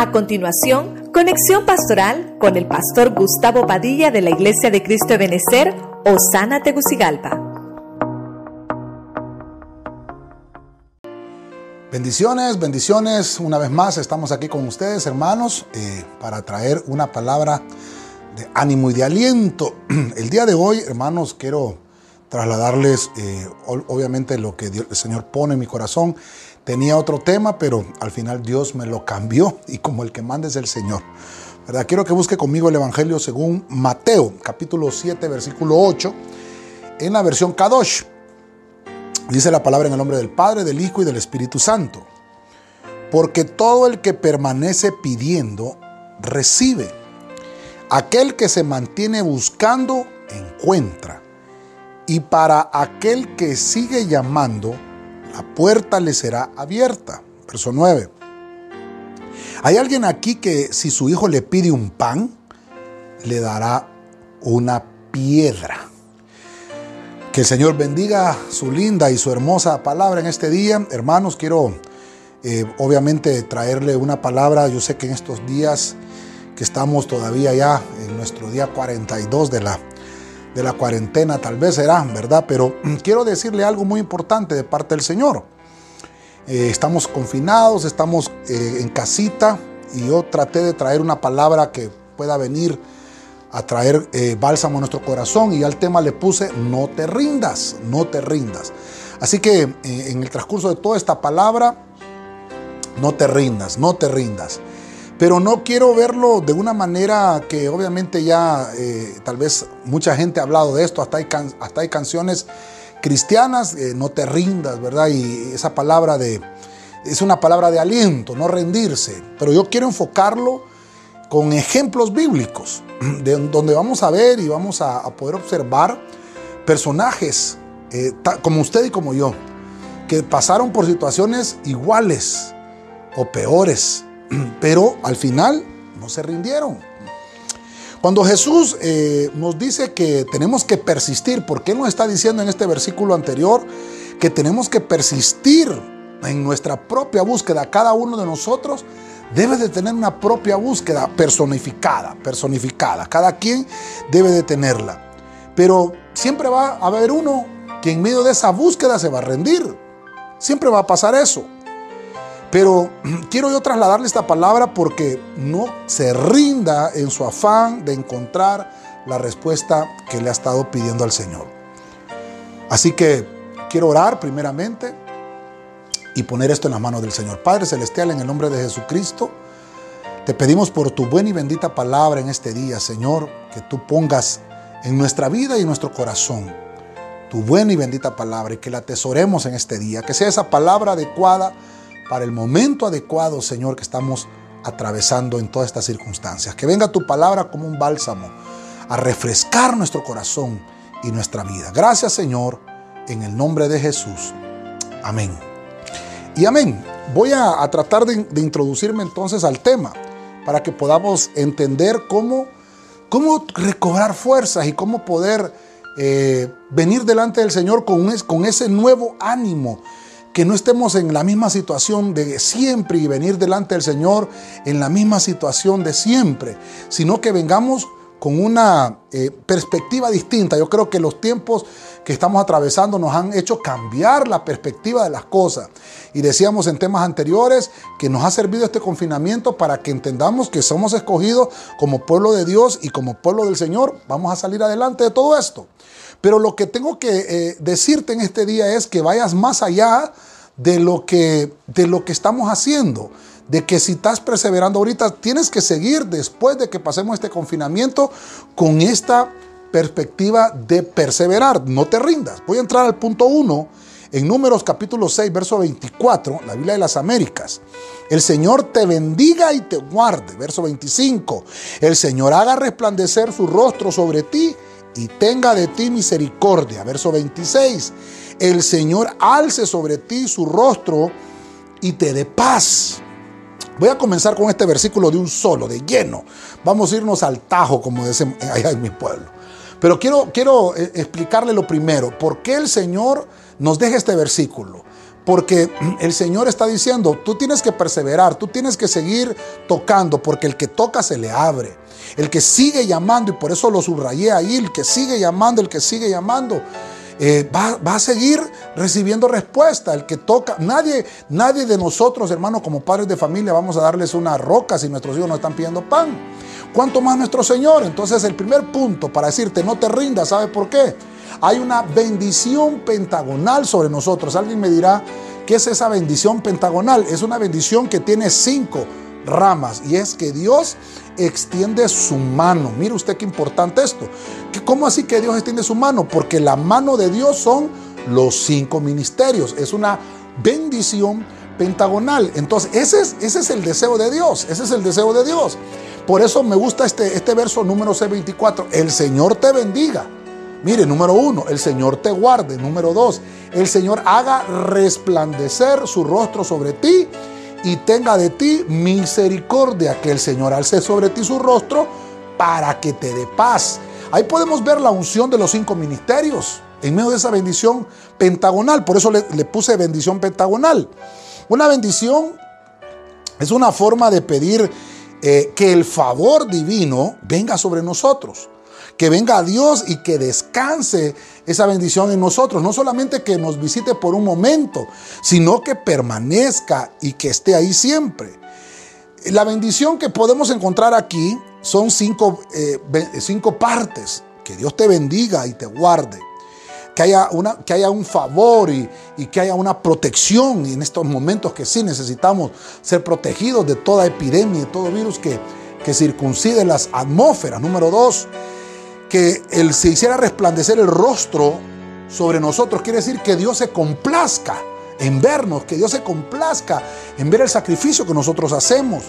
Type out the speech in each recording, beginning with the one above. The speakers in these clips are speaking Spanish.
A continuación, conexión pastoral con el pastor Gustavo Padilla de la Iglesia de Cristo de Benecer, Osana Tegucigalpa. Bendiciones, bendiciones. Una vez más estamos aquí con ustedes, hermanos, eh, para traer una palabra de ánimo y de aliento. El día de hoy, hermanos, quiero trasladarles eh, obviamente lo que el Señor pone en mi corazón. Tenía otro tema, pero al final Dios me lo cambió y como el que manda es el Señor. ¿verdad? Quiero que busque conmigo el Evangelio según Mateo, capítulo 7, versículo 8, en la versión Kadosh. Dice la palabra en el nombre del Padre, del Hijo y del Espíritu Santo. Porque todo el que permanece pidiendo, recibe. Aquel que se mantiene buscando, encuentra. Y para aquel que sigue llamando, la puerta le será abierta. Verso 9. Hay alguien aquí que si su hijo le pide un pan, le dará una piedra. Que el Señor bendiga su linda y su hermosa palabra en este día. Hermanos, quiero eh, obviamente traerle una palabra. Yo sé que en estos días que estamos todavía ya en nuestro día 42 de la de la cuarentena, tal vez será, ¿verdad? Pero quiero decirle algo muy importante de parte del Señor. Eh, estamos confinados, estamos eh, en casita y yo traté de traer una palabra que pueda venir a traer eh, bálsamo a nuestro corazón y al tema le puse no te rindas, no te rindas. Así que en el transcurso de toda esta palabra, no te rindas, no te rindas pero no quiero verlo de una manera que obviamente ya eh, tal vez mucha gente ha hablado de esto, hasta hay, hasta hay canciones cristianas, eh, no te rindas, ¿verdad? Y esa palabra de, es una palabra de aliento, no rendirse, pero yo quiero enfocarlo con ejemplos bíblicos, de, donde vamos a ver y vamos a, poder observar personajes eh, como usted y como yo, que pasaron por situaciones iguales o peores pero al final no se rindieron. Cuando Jesús eh, nos dice que tenemos que persistir, porque Él nos está diciendo en este versículo anterior que tenemos que persistir en nuestra propia búsqueda, cada uno de nosotros debe de tener una propia búsqueda personificada, personificada, cada quien debe de tenerla. Pero siempre va a haber uno que en medio de esa búsqueda se va a rendir. Siempre va a pasar eso. Pero quiero yo trasladarle esta palabra porque no se rinda en su afán de encontrar la respuesta que le ha estado pidiendo al Señor. Así que quiero orar primeramente y poner esto en las manos del Señor. Padre Celestial, en el nombre de Jesucristo, te pedimos por tu buena y bendita palabra en este día, Señor, que tú pongas en nuestra vida y en nuestro corazón tu buena y bendita palabra y que la atesoremos en este día, que sea esa palabra adecuada para el momento adecuado, Señor, que estamos atravesando en todas estas circunstancias. Que venga tu palabra como un bálsamo a refrescar nuestro corazón y nuestra vida. Gracias, Señor, en el nombre de Jesús. Amén. Y amén. Voy a, tratar de, introducirme entonces al tema para que podamos entender cómo, cómo recobrar fuerzas y cómo poder eh, venir delante del Señor con, con ese nuevo ánimo que no estemos en la misma situación de siempre y venir delante del Señor en la misma situación de siempre, sino que vengamos con una eh, perspectiva distinta. Yo creo que los tiempos que estamos atravesando nos han hecho cambiar la perspectiva de las cosas. Y decíamos en temas anteriores que nos ha servido este confinamiento para que entendamos que somos escogidos como pueblo de Dios y como pueblo del Señor. Vamos a salir adelante de todo esto. Pero lo que tengo que eh, decirte en este día es que vayas más allá de lo que, de lo que estamos haciendo. De que si estás perseverando ahorita, tienes que seguir después de que pasemos este confinamiento con esta perspectiva de perseverar. No te rindas. Voy a entrar al punto 1 en Números capítulo 6, verso 24, la Biblia de las Américas. El Señor te bendiga y te guarde. Verso 25. El Señor haga resplandecer su rostro sobre ti y tenga de ti misericordia. Verso 26. El Señor alce sobre ti su rostro y te dé paz. Voy a comenzar con este versículo de un solo, de lleno. Vamos a irnos al tajo, como dicen allá en mi pueblo. Pero quiero, quiero eh, explicarle lo primero. ¿Por qué el Señor nos deja este versículo? Porque el Señor está diciendo, tú tienes que perseverar, tú tienes que seguir tocando, porque el que toca se le abre. El que sigue llamando, y por eso lo subrayé ahí, el que sigue llamando, el que sigue llamando, eh, va, a seguir recibiendo respuesta. El que toca, nadie, nadie de nosotros, hermanos, como padres de familia, vamos a darles una roca si nuestros hijos nos están pidiendo pan. ¿Cuánto más nuestro Señor? Entonces el primer punto para decirte no te rindas, ¿sabe por qué? Hay una bendición pentagonal sobre nosotros. Alguien me dirá, ¿qué es esa bendición pentagonal? Es una bendición que tiene cinco ramas y es que Dios extiende su mano. Mire usted qué importante esto. ¿Cómo así que Dios extiende su mano? Porque la mano de Dios son los cinco ministerios. Es una bendición pentagonal. Entonces, ese es, ese es el deseo de Dios. Ese es el deseo de Dios. Por eso me gusta este, este verso número C24. El Señor te bendiga. Mire, número uno, el Señor te guarde. Número dos, el Señor haga resplandecer su rostro sobre ti y tenga de ti misericordia, que el Señor alce sobre ti su rostro para que te dé paz. Ahí podemos ver la unción de los cinco ministerios en medio de esa bendición pentagonal. Por eso le, puse bendición pentagonal. Una bendición es una forma de pedir eh, que el favor divino venga sobre nosotros que venga Dios y que descanse esa bendición en nosotros. No solamente que nos visite por un momento, sino que permanezca y que esté ahí siempre. La bendición que podemos encontrar aquí son cinco, eh, cinco partes. Que Dios te bendiga y te guarde. Que haya, una, que haya un favor y, que haya una protección en estos momentos que sí necesitamos ser protegidos de toda epidemia, de todo virus que, que circuncide las atmósferas. Número dos, que él se hiciera resplandecer el rostro sobre nosotros. Quiere decir que Dios se complazca en vernos, que Dios se complazca en ver el sacrificio que nosotros hacemos.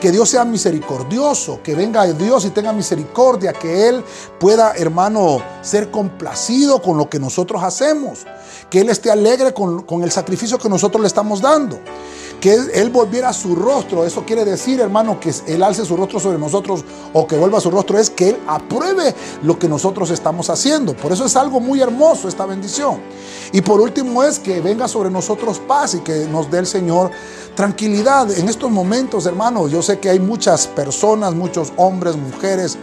Que Dios sea misericordioso, que venga Dios y tenga misericordia, que Él pueda, hermano, ser complacido con lo que nosotros hacemos, que Él esté alegre con, con el sacrificio que nosotros le estamos dando que Él volviera su rostro. Eso quiere decir, hermano, que Él alce su rostro sobre nosotros o que vuelva su rostro. Es que Él apruebe lo que nosotros estamos haciendo. Por eso es algo muy hermoso esta bendición. Y por último es que venga sobre nosotros paz y que nos dé el Señor tranquilidad. En estos momentos, hermano, yo sé que hay muchas personas, muchos hombres, mujeres,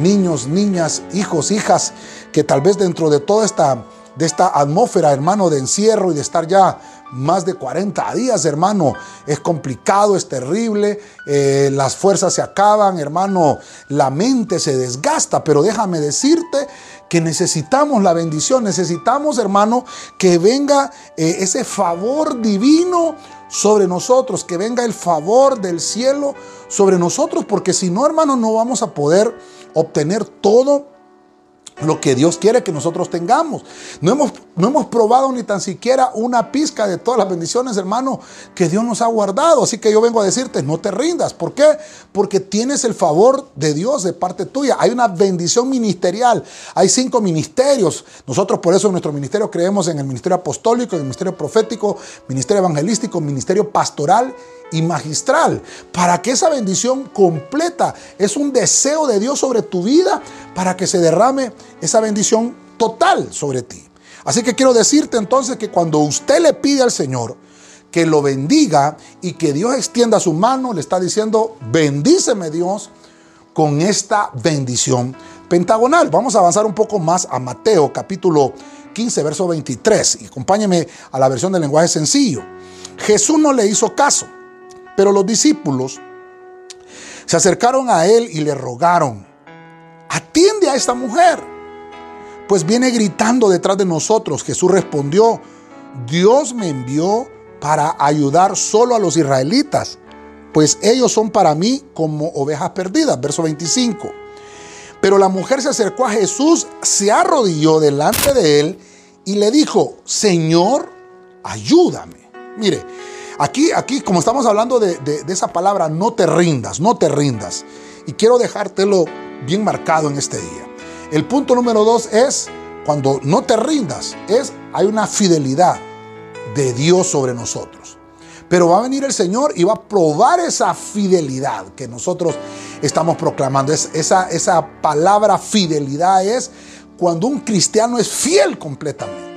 niños, niñas, hijos, hijas, que tal vez dentro de toda esta, de esta atmósfera, hermano, de encierro y de estar ya más de 40 días, hermano. Es complicado, es terrible, eh, las fuerzas se acaban, hermano, la mente se desgasta, pero déjame decirte que necesitamos la bendición, necesitamos, hermano, que venga eh, ese favor divino sobre nosotros, que venga el favor del cielo sobre nosotros, porque si no, hermano, no vamos a poder obtener todo lo que Dios quiere que nosotros tengamos. No hemos, no hemos probado ni tan siquiera una pizca de todas las bendiciones, hermano, que Dios nos ha guardado. Así que yo vengo a decirte, no te rindas. ¿Por qué? Porque tienes el favor de Dios de parte tuya. Hay una bendición ministerial. Hay cinco ministerios. Nosotros por eso en nuestro ministerio creemos en el ministerio apostólico, en el ministerio profético, ministerio evangelístico, ministerio pastoral y magistral, para que esa bendición completa es un deseo de Dios sobre tu vida, para que se derrame esa bendición total sobre ti. Así que quiero decirte entonces que cuando usted le pide al Señor que lo bendiga y que Dios extienda su mano, le está diciendo, bendíceme Dios con esta bendición pentagonal. Vamos a avanzar un poco más a Mateo capítulo 15, verso 23. Y acompáñeme a la versión del lenguaje sencillo. Jesús no le hizo caso. Pero los discípulos se acercaron a él y le rogaron, atiende a esta mujer, pues viene gritando detrás de nosotros. Jesús respondió, Dios me envió para ayudar solo a los israelitas, pues ellos son para mí como ovejas perdidas. Verso 25. Pero la mujer se acercó a Jesús, se arrodilló delante de él y le dijo, Señor, ayúdame. Mire, Aquí, aquí, como estamos hablando de, esa palabra, no te rindas, no te rindas. Y quiero dejártelo bien marcado en este día. El punto número dos es, cuando no te rindas, es, hay una fidelidad de Dios sobre nosotros. Pero va a venir el Señor y va a probar esa fidelidad que nosotros estamos proclamando. Es, esa, esa palabra fidelidad es cuando un cristiano es fiel completamente.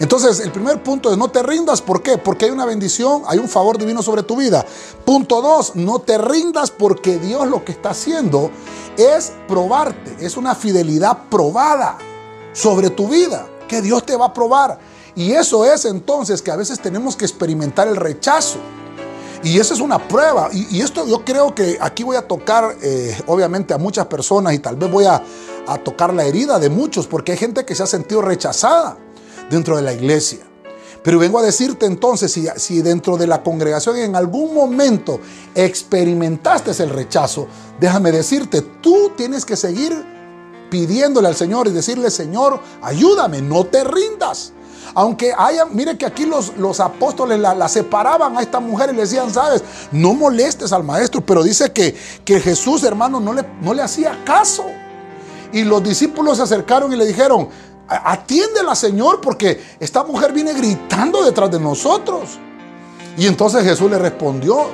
Entonces, el primer punto es no te rindas. ¿Por qué? Porque hay una bendición, hay un favor divino sobre tu vida. Punto dos, no te rindas porque Dios lo que está haciendo es probarte. Es una fidelidad probada sobre tu vida, que Dios te va a probar. Y eso es entonces que a veces tenemos que experimentar el rechazo. Y esa es una prueba. Y, esto yo creo que aquí voy a tocar, eh, obviamente, a muchas personas y tal vez voy a, a tocar la herida de muchos, porque hay gente que se ha sentido rechazada dentro de la iglesia. Pero vengo a decirte entonces, si, dentro de la congregación en algún momento experimentaste el rechazo, déjame decirte, tú tienes que seguir pidiéndole al Señor y decirle, Señor, ayúdame, no te rindas. Aunque haya, mire que aquí los, los apóstoles la, separaban a esta mujer y le decían, sabes, no molestes al maestro, pero dice que, que Jesús, hermano, no le, no le hacía caso. Y los discípulos se acercaron y le dijeron, atiéndela, Señor, porque esta mujer viene gritando detrás de nosotros. Y entonces Jesús le respondió,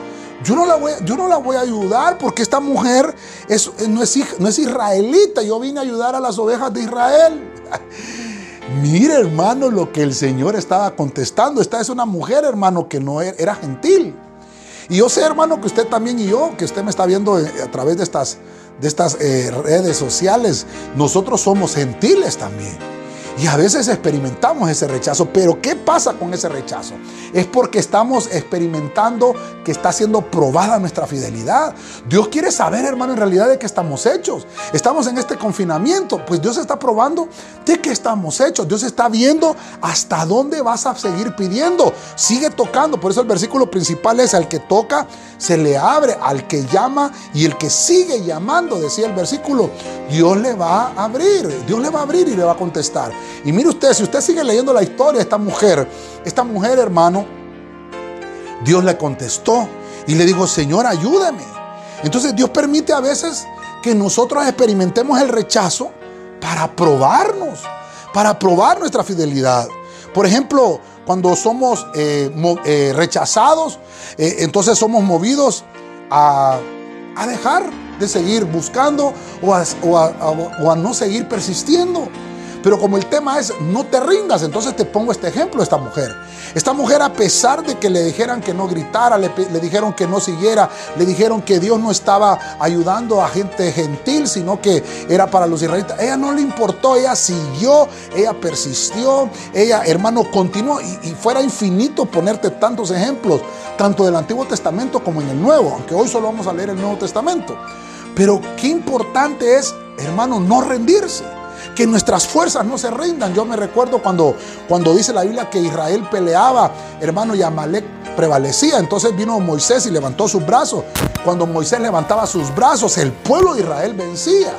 yo no, la voy, yo no la voy a ayudar porque esta mujer es, no, es, no es israelita, yo vine a ayudar a las ovejas de Israel. Mire, hermano, lo que el Señor estaba contestando. Esta es una mujer, hermano, que no era, gentil. Y yo sé, hermano, que usted también y yo, que usted me está viendo eh, a través de estas, de estas eh, redes sociales, nosotros somos gentiles también. Y a veces experimentamos ese rechazo, pero ¿qué pasa con ese rechazo? Es porque estamos experimentando que está siendo probada nuestra fidelidad. Dios quiere saber, hermano, en realidad de qué estamos hechos. Estamos en este confinamiento, pues Dios está probando de qué estamos hechos. Dios está viendo hasta dónde vas a seguir pidiendo. Sigue tocando, por eso el versículo principal es al que toca, se le abre, al que llama y el que sigue llamando, decía el versículo, Dios le va a abrir, Dios le va a abrir y le va a contestar. Y mire usted, si usted sigue leyendo la historia de esta mujer, esta mujer, hermano, Dios le contestó y le dijo, Señor, ayúdame. Entonces Dios permite a veces que nosotros experimentemos el rechazo para probarnos, para probar nuestra fidelidad. Por ejemplo, cuando somos eh, eh, rechazados, eh, entonces somos movidos a, dejar de seguir buscando o o a no seguir persistiendo. Pero como el tema es no te rindas, entonces te pongo este ejemplo, esta mujer. Esta mujer a pesar de que le dijeran que no gritara, le, dijeron que no siguiera, le dijeron que Dios no estaba ayudando a gente gentil, sino que era para los israelitas. Ella no le importó, ella siguió, ella persistió, ella, hermano, continuó. Y, y fuera infinito ponerte tantos ejemplos, tanto del Antiguo Testamento como en el Nuevo, aunque hoy solo vamos a leer el Nuevo Testamento. Pero qué importante es, hermano, no rendirse que nuestras fuerzas no se rindan. Yo me recuerdo cuando, cuando dice la Biblia que Israel peleaba, hermano, y Amalek prevalecía. Entonces vino Moisés y levantó sus brazos. Cuando Moisés levantaba sus brazos, el pueblo de Israel vencía.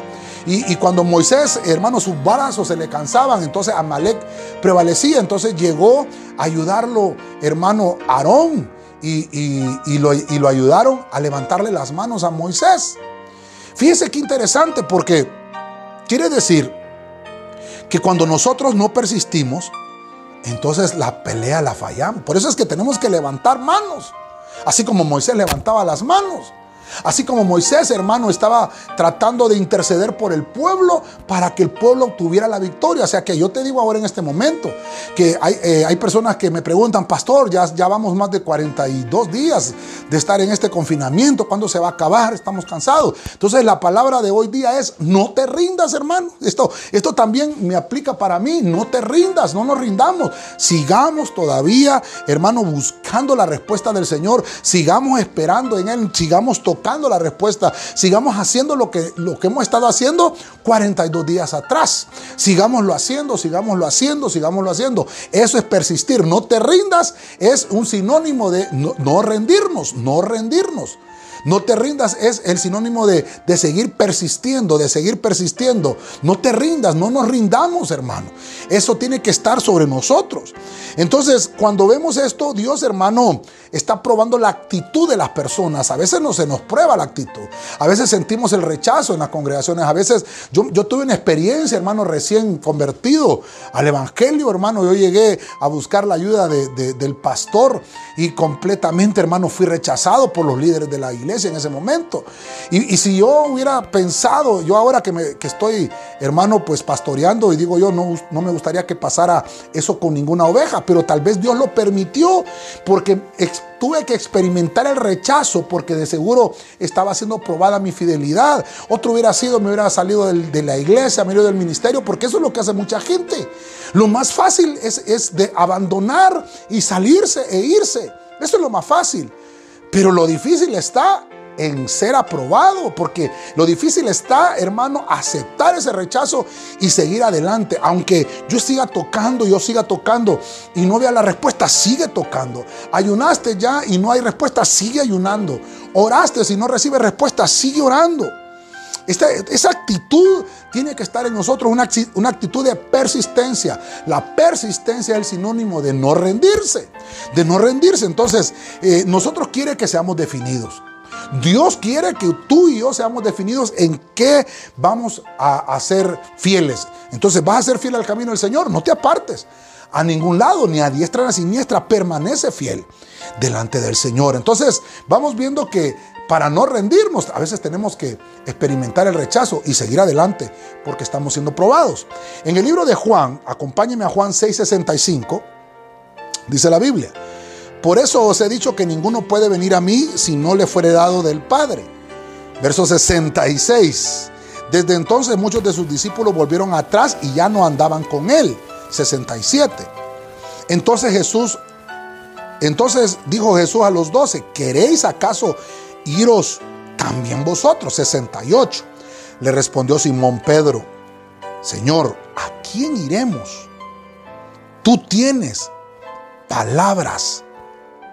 Y, cuando Moisés, hermano, sus brazos se le cansaban, entonces Amalek prevalecía. Entonces llegó a ayudarlo, hermano, Aarón. Y, lo, y lo ayudaron a levantarle las manos a Moisés. Fíjese qué interesante porque quiere decir que cuando nosotros no persistimos, entonces la pelea la fallamos. Por eso es que tenemos que levantar manos, así como Moisés levantaba las manos. Así como Moisés, hermano, estaba tratando de interceder por el pueblo para que el pueblo obtuviera la victoria. O sea que yo te digo ahora en este momento que hay, eh, hay personas que me preguntan, pastor, ya, ya vamos más de 42 días de estar en este confinamiento, ¿cuándo se va a acabar? Estamos cansados. Entonces la palabra de hoy día es, no te rindas, hermano. Esto, esto también me aplica para mí, no te rindas, no nos rindamos. Sigamos todavía, hermano, buscando la respuesta del Señor, sigamos esperando en Él, sigamos tocando la respuesta. Sigamos haciendo lo que, lo que hemos estado haciendo 42 días atrás. Sigámoslo haciendo, sigámoslo haciendo, sigámoslo haciendo. Eso es persistir. No te rindas es un sinónimo de no, no rendirnos, no rendirnos. No te rindas es el sinónimo de, de, seguir persistiendo, de seguir persistiendo. No te rindas, no nos rindamos, hermano. Eso tiene que estar sobre nosotros. Entonces, cuando vemos esto, Dios, hermano, está probando la actitud de las personas. A veces no se nos prueba la actitud. A veces sentimos el rechazo en las congregaciones. A veces yo, yo tuve una experiencia, hermano, recién convertido al Evangelio, hermano. Yo llegué a buscar la ayuda del pastor y completamente, hermano, fui rechazado por los líderes de la iglesia en ese momento. Y, si yo hubiera pensado, yo ahora que, estoy, hermano, pues pastoreando y digo yo, no, no me gustaría que pasara eso con ninguna oveja, pero tal vez Dios lo permitió porque tuve que experimentar el rechazo porque de seguro estaba siendo probada mi fidelidad. Otro hubiera sido, me hubiera salido de la iglesia, me hubiera del ministerio, porque eso es lo que hace mucha gente. Lo más fácil es, es de abandonar y salirse e irse. Eso es lo más fácil. Pero lo difícil está en ser aprobado, porque lo difícil está, hermano, aceptar ese rechazo y seguir adelante. Aunque yo siga tocando, yo siga tocando y no vea la respuesta, sigue tocando. Ayunaste ya y no hay respuesta, sigue ayunando. Oraste si no recibe respuesta, sigue orando. Esta, esa actitud tiene que estar en nosotros, una, una, actitud de persistencia. La persistencia es el sinónimo de no rendirse, de no rendirse. Entonces, eh, nosotros quiere que seamos definidos. Dios quiere que tú y yo seamos definidos en qué vamos a, a ser fieles. Entonces, ¿vas a ser fiel al camino del Señor? No te apartes a ningún lado, ni a diestra ni a siniestra. Permanece fiel delante del Señor. Entonces, vamos viendo que para no rendirnos, a veces tenemos que experimentar el rechazo y seguir adelante porque estamos siendo probados. En el libro de Juan, acompáñeme a Juan 6:65, dice la Biblia, por eso os he dicho que ninguno puede venir a mí si no le fuere dado del Padre. Verso 66. Desde entonces muchos de sus discípulos volvieron atrás y ya no andaban con él. 67. Entonces Jesús, entonces dijo Jesús a los doce, ¿queréis acaso iros también vosotros. 68. Le respondió Simón Pedro, Señor, ¿a quién iremos? Tú tienes palabras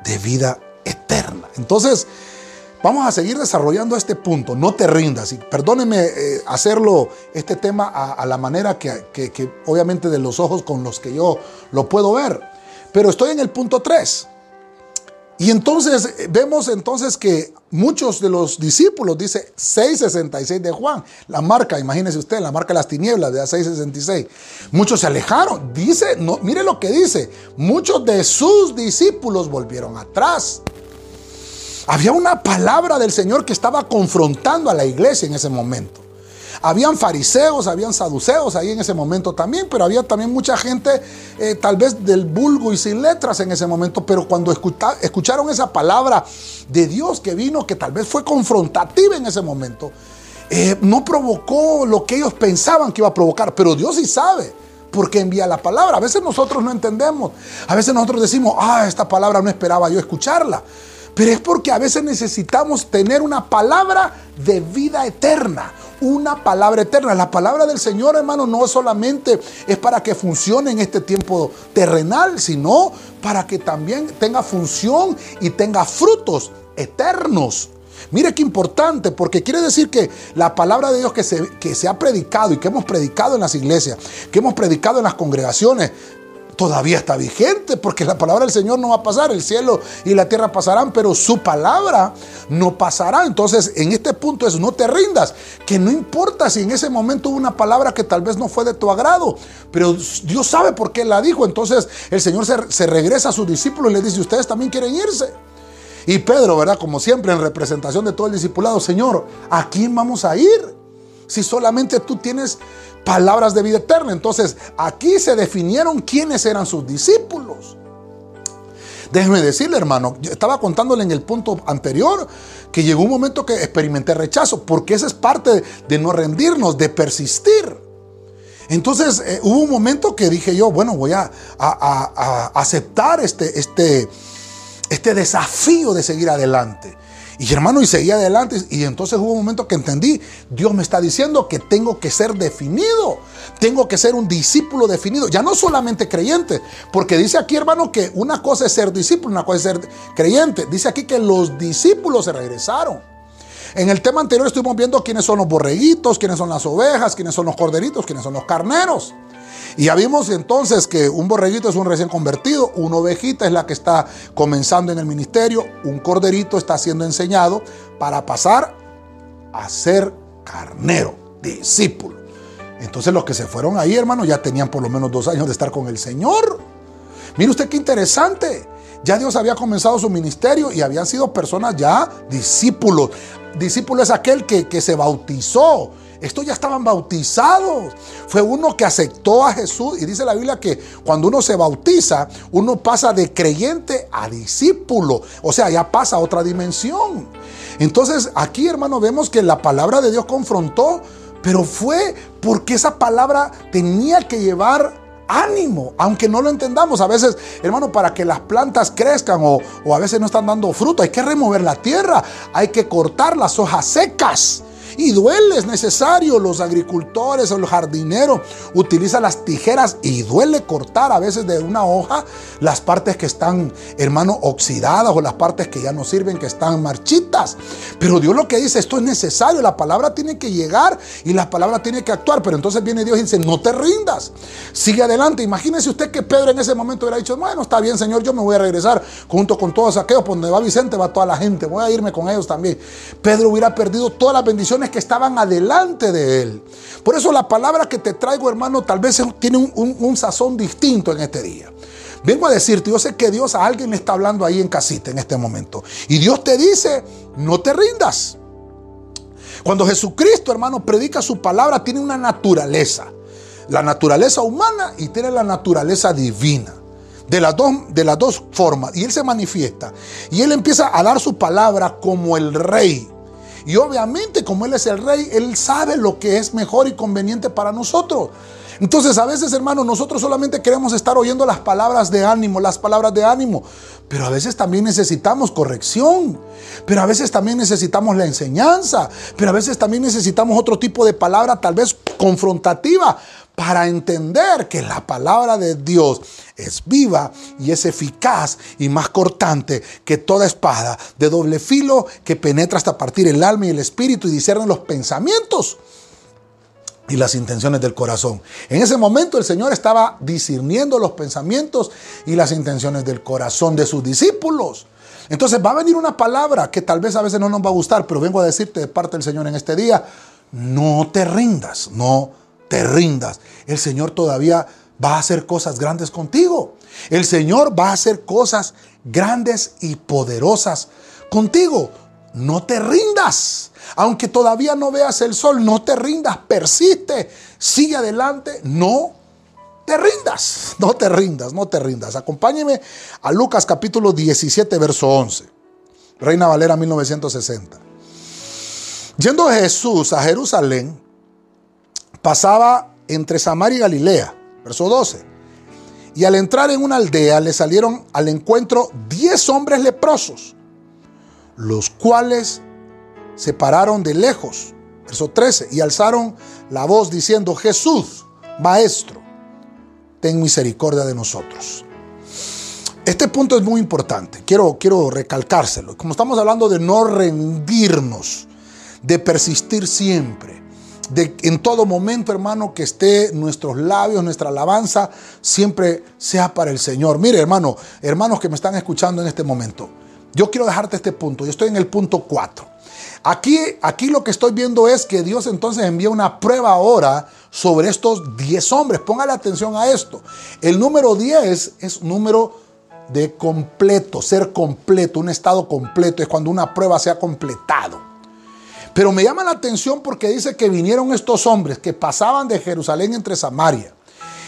de vida eterna. Entonces, vamos a seguir desarrollando este punto. No te rindas. Y perdóneme eh, hacerlo, este tema, a, la manera que, que, obviamente de los ojos con los que yo lo puedo ver. Pero estoy en el punto 3. Y entonces eh, vemos entonces que muchos de los discípulos, dice 666 de Juan, la marca, imagínese usted, la marca de las tinieblas de 666, muchos se alejaron. Dice, no, mire lo que dice, muchos de sus discípulos volvieron atrás. Había una palabra del Señor que estaba confrontando a la iglesia en ese momento. Habían fariseos, habían saduceos ahí en ese momento también, pero había también mucha gente eh, tal vez del vulgo y sin letras en ese momento, pero cuando escucharon esa palabra de Dios que vino, que tal vez fue confrontativa en ese momento, eh, no provocó lo que ellos pensaban que iba a provocar, pero Dios sí sabe porque envía la palabra. A veces nosotros no entendemos. A veces nosotros decimos, ah, esta palabra no esperaba yo escucharla. Pero es porque a veces necesitamos tener una palabra de vida eterna, una palabra eterna. La palabra del Señor, hermano, no solamente es para que funcione en este tiempo terrenal, sino para que también tenga función y tenga frutos eternos. Mire qué importante, porque quiere decir que la palabra de Dios que se, que se ha predicado y que hemos predicado en las iglesias, que hemos predicado en las congregaciones, todavía está vigente, porque la palabra del Señor no va a pasar, el cielo y la tierra pasarán, pero su palabra no pasará. Entonces, en este punto es no te rindas, que no importa si en ese momento hubo una palabra que tal vez no fue de tu agrado, pero Dios sabe por qué la dijo. Entonces, el Señor se, regresa a sus discípulos y les dice, ustedes también quieren irse. Y Pedro, ¿verdad? Como siempre, en representación de todo el discipulado, Señor, ¿a quién vamos a ir? Si solamente tú tienes palabras de vida eterna. Entonces, aquí se definieron quiénes eran sus discípulos. Déjeme decirle, hermano, yo estaba contándole en el punto anterior que llegó un momento que experimenté rechazo, porque esa es parte de no rendirnos, de persistir. Entonces eh, hubo un momento que dije yo, bueno, voy a, a aceptar este, este, este desafío de seguir adelante. Y hermano, y seguí adelante. Y entonces hubo un momento que entendí, Dios me está diciendo que tengo que ser definido. Tengo que ser un discípulo definido. Ya no solamente creyente. Porque dice aquí, hermano, que una cosa es ser discípulo, una cosa es ser creyente. Dice aquí que los discípulos se regresaron. En el tema anterior estuvimos viendo quiénes son los borreguitos, quiénes son las ovejas, quiénes son los corderitos, quiénes son los carneros. Y ya vimos entonces que un borreguito es un recién convertido, una ovejita es la que está comenzando en el ministerio, un corderito está siendo enseñado para pasar a ser carnero, discípulo. Entonces los que se fueron ahí, hermano, ya tenían por lo menos dos años de estar con el Señor. Mire usted qué interesante. Ya Dios había comenzado su ministerio y habían sido personas ya discípulos. Discípulo es aquel que, que se bautizó. Estos ya estaban bautizados. Fue uno que aceptó a Jesús. Y dice la Biblia que cuando uno se bautiza, uno pasa de creyente a discípulo. O sea, ya pasa a otra dimensión. Entonces aquí, hermano, vemos que la palabra de Dios confrontó, pero fue porque esa palabra tenía que llevar ánimo, aunque no lo entendamos. A veces, hermano, para que las plantas crezcan o, o, a veces no están dando fruto, hay que remover la tierra, hay que cortar las hojas secas. Y duele, es necesario. Los agricultores o los jardineros utilizan las tijeras y duele cortar a veces de una hoja las partes que están, hermano, oxidadas o las partes que ya no sirven, que están marchitas. Pero Dios lo que dice, esto es necesario. La palabra tiene que llegar y la palabra tiene que actuar. Pero entonces viene Dios y dice, no te rindas. Sigue adelante. Imagínese usted que Pedro en ese momento hubiera dicho, bueno, está bien, Señor, yo me voy a regresar junto con todos aquellos. Por donde va Vicente va toda la gente. Voy a irme con ellos también. Pedro hubiera perdido todas las bendiciones que estaban adelante de él. Por eso la palabra que te traigo, hermano, tal vez tiene un, sazón distinto en este día. Vengo a decirte, yo sé que Dios a alguien le está hablando ahí en casita en este momento. Y Dios te dice, no te rindas. Cuando Jesucristo, hermano, predica su palabra, tiene una naturaleza. La naturaleza humana y tiene la naturaleza divina. De las, dos, de las dos formas. Y Él se manifiesta. Y Él empieza a dar su palabra como el rey. Y obviamente como Él es el rey, Él sabe lo que es mejor y conveniente para nosotros. Entonces a veces, hermanos, nosotros solamente queremos estar oyendo las palabras de ánimo, las palabras de ánimo, pero a veces también necesitamos corrección, pero a veces también necesitamos la enseñanza, pero a veces también necesitamos otro tipo de palabra tal vez confrontativa para entender que la palabra de Dios es viva y es eficaz y más cortante que toda espada de doble filo que penetra hasta partir el alma y el espíritu y discierne los pensamientos y las intenciones del corazón. En ese momento el Señor estaba discerniendo los pensamientos y las intenciones del corazón de sus discípulos. Entonces va a venir una palabra que tal vez a veces no nos va a gustar, pero vengo a decirte de parte del Señor en este día, no te rindas, no te rindas. El Señor todavía va a hacer cosas grandes contigo. El Señor va a hacer cosas grandes y poderosas contigo. No te rindas. Aunque todavía no veas el sol, no te rindas. Persiste. Sigue adelante. No te rindas. No te rindas, no te rindas. Acompáñeme a Lucas capítulo 17, verso 11. Reina Valera 1960. Yendo Jesús a Jerusalén, pasaba entre Samaria y Galilea. Verso 12. Y al entrar en una aldea le salieron al encuentro diez hombres leprosos, los cuales se pararon de lejos. Verso 13. Y alzaron la voz diciendo, Jesús, Maestro, ten misericordia de nosotros. Este punto es muy importante. Quiero, quiero recalcárselo. Como estamos hablando de no rendirnos, de persistir siempre en todo momento, hermano, que esté nuestros labios, nuestra alabanza, siempre sea para el Señor. Mire, hermano, hermanos que me están escuchando en este momento, yo quiero dejarte este punto. Yo estoy en el punto 4. Aquí, aquí lo que estoy viendo es que Dios entonces envía una prueba ahora sobre estos 10 hombres. Póngale atención a esto. El número 10 es número de completo, ser completo, un estado completo. Es cuando una prueba se ha completado. Pero me llama la atención porque dice que vinieron estos hombres que pasaban de Jerusalén entre Samaria.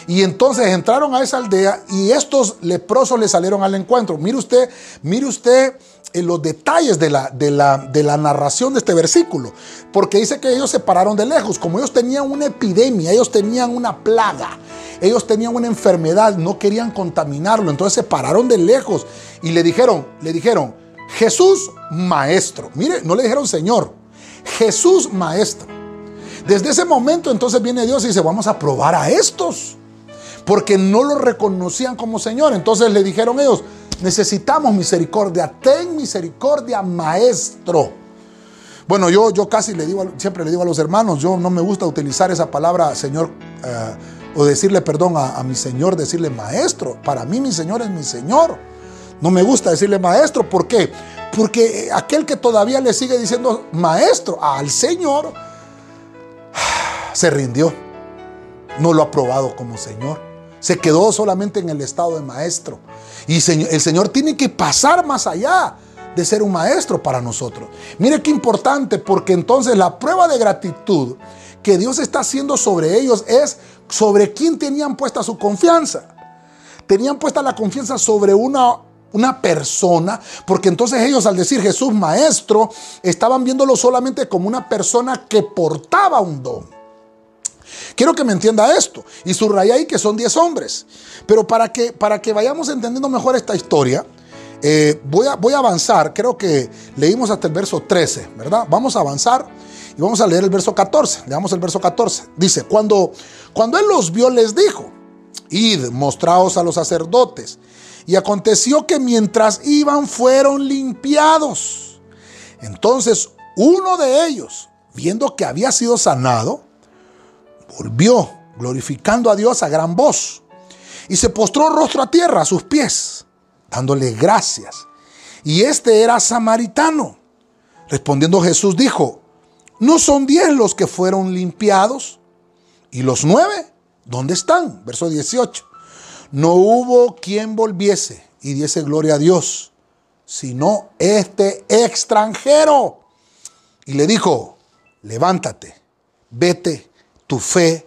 Y entonces entraron a esa aldea y estos leprosos le salieron al encuentro. Mire usted, mire usted eh, los detalles de la, de, la, de la narración de este versículo. Porque dice que ellos se pararon de lejos. Como ellos tenían una epidemia, ellos tenían una plaga, ellos tenían una enfermedad, no querían contaminarlo. Entonces se pararon de lejos y le dijeron, le dijeron, Jesús maestro. Mire, no le dijeron Señor. Jesús maestro. Desde ese momento entonces viene Dios y dice, vamos a probar a estos. Porque no lo reconocían como Señor. Entonces le dijeron ellos, necesitamos misericordia. Ten misericordia, maestro. Bueno, yo, yo casi le digo, siempre le digo a los hermanos, yo no me gusta utilizar esa palabra Señor eh, o decirle perdón a, a mi Señor, decirle maestro. Para mí mi Señor es mi Señor. No me gusta decirle maestro. ¿Por qué? Porque aquel que todavía le sigue diciendo maestro al Señor, se rindió. No lo ha probado como Señor. se quedó solamente en el estado de maestro. Y el Señor tiene que pasar más allá de ser un maestro para nosotros. Mire qué importante, porque entonces la prueba de gratitud que Dios está haciendo sobre ellos es sobre quién tenían puesta su confianza. Tenían puesta la confianza sobre una, una persona, porque entonces ellos al decir Jesús maestro, estaban viéndolo solamente como una persona que portaba un don. Quiero que me entienda esto y subraya ahí que son 10 hombres. Pero para que, para que vayamos entendiendo mejor esta historia, eh, voy, a, voy a avanzar. Creo que leímos hasta el verso 13, ¿verdad? Vamos a avanzar y vamos a leer el verso 14. Leamos el verso 14. Dice, cuando, cuando él los vio, les dijo, id, mostraos a los sacerdotes. Y aconteció que mientras iban fueron limpiados. Entonces uno de ellos, viendo que había sido sanado, volvió glorificando a Dios a gran voz y se postró rostro a tierra a sus pies, dándole gracias. Y este era samaritano. Respondiendo Jesús dijo, ¿no son diez los que fueron limpiados? ¿Y los nueve? ¿Dónde están? Verso 18. No hubo quien volviese y diese gloria a Dios, sino este extranjero. Y le dijo, levántate, vete tu fe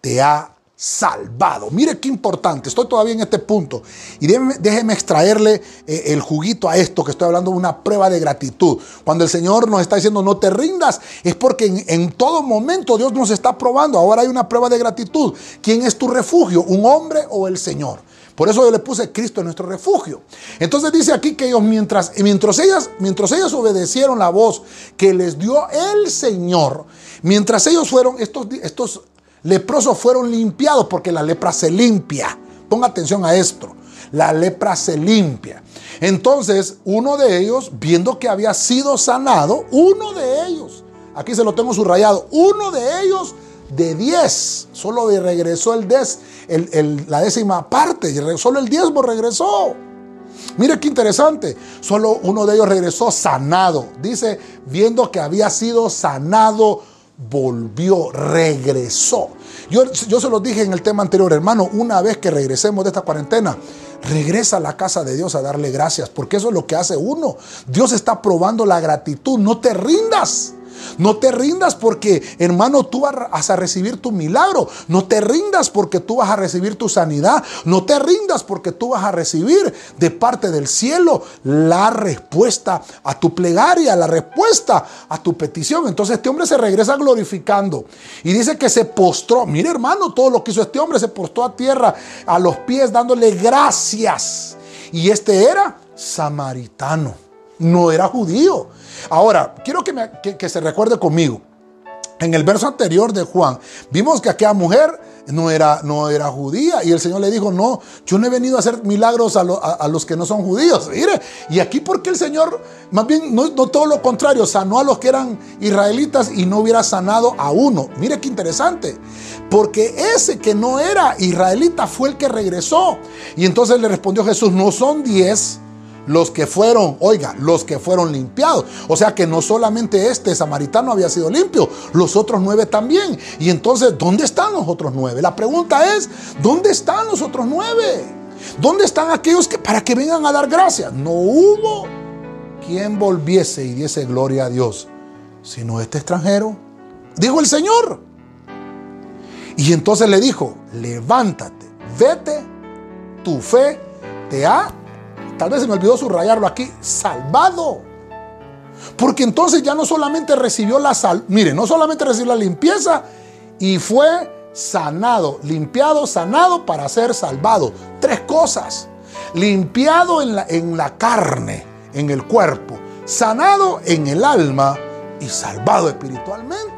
te ha salvado. Mire qué importante, estoy todavía en este punto. Y déjeme, extraerle eh, el juguito a esto que estoy hablando de una prueba de gratitud. Cuando el Señor nos está diciendo no te rindas, es porque en, todo momento Dios nos está probando. Ahora hay una prueba de gratitud. ¿Quién es tu refugio? ¿Un hombre o el Señor? Por eso yo le puse Cristo en nuestro refugio. Entonces dice aquí que ellos mientras, mientras, ellas, mientras ellos obedecieron la voz que les dio el Señor, mientras ellos fueron, estos, estos leprosos fueron limpiados porque la lepra se limpia. Ponga atención a esto. La lepra se limpia. Entonces uno de ellos, viendo que había sido sanado, uno de ellos, aquí se lo tengo subrayado, uno de ellos de 10, solo regresó el, des, la décima parte, solo el diezmo regresó. Mire qué interesante, solo uno de ellos regresó sanado. Dice, viendo que había sido sanado, volvió, regresó. Yo, yo se lo dije en el tema anterior, hermano, una vez que regresemos de esta cuarentena, regresa a la casa de Dios a darle gracias, porque eso es lo que hace uno. Dios está probando la gratitud, no te rindas. No te rindas porque, hermano, tú vas a recibir tu milagro. No te rindas porque tú vas a recibir tu sanidad. No te rindas porque tú vas a recibir de parte del cielo la respuesta a tu plegaria, la respuesta a tu petición. Entonces este hombre se regresa glorificando y dice que se postró. Mire, hermano, todo lo que hizo este hombre se postró a tierra, a los pies, dándole gracias. Y este era samaritano, no era judío. Ahora, quiero que, se recuerde conmigo. En el verso anterior de Juan, vimos que aquella mujer no era, no era judía. Y el Señor le dijo, no, yo no he venido a hacer milagros a, los que no son judíos. Mire, y aquí porque el Señor, más bien, no, no, todo lo contrario, sanó a los que eran israelitas y no hubiera sanado a uno. Mire qué interesante. Porque ese que no era israelita fue el que regresó. Y entonces le respondió Jesús, no son diez los que fueron, oiga, los que fueron limpiados. O sea que no solamente este samaritano había sido limpio, los otros nueve también. Y entonces, ¿dónde están los otros nueve? La pregunta es, ¿dónde están los otros nueve? ¿Dónde están aquellos que para que vengan a dar gracias? No hubo quien volviese y diese gloria a Dios, sino este extranjero. Dijo el Señor. Y entonces le dijo, levántate, vete, tu fe te ha tal vez se me olvidó subrayarlo aquí, salvado. Porque entonces ya no solamente recibió la sal, mire, no solamente recibió la limpieza y fue sanado, limpiado, sanado para ser salvado. Tres cosas. Limpiado en la, en la carne, en el cuerpo, sanado en el alma y salvado espiritualmente.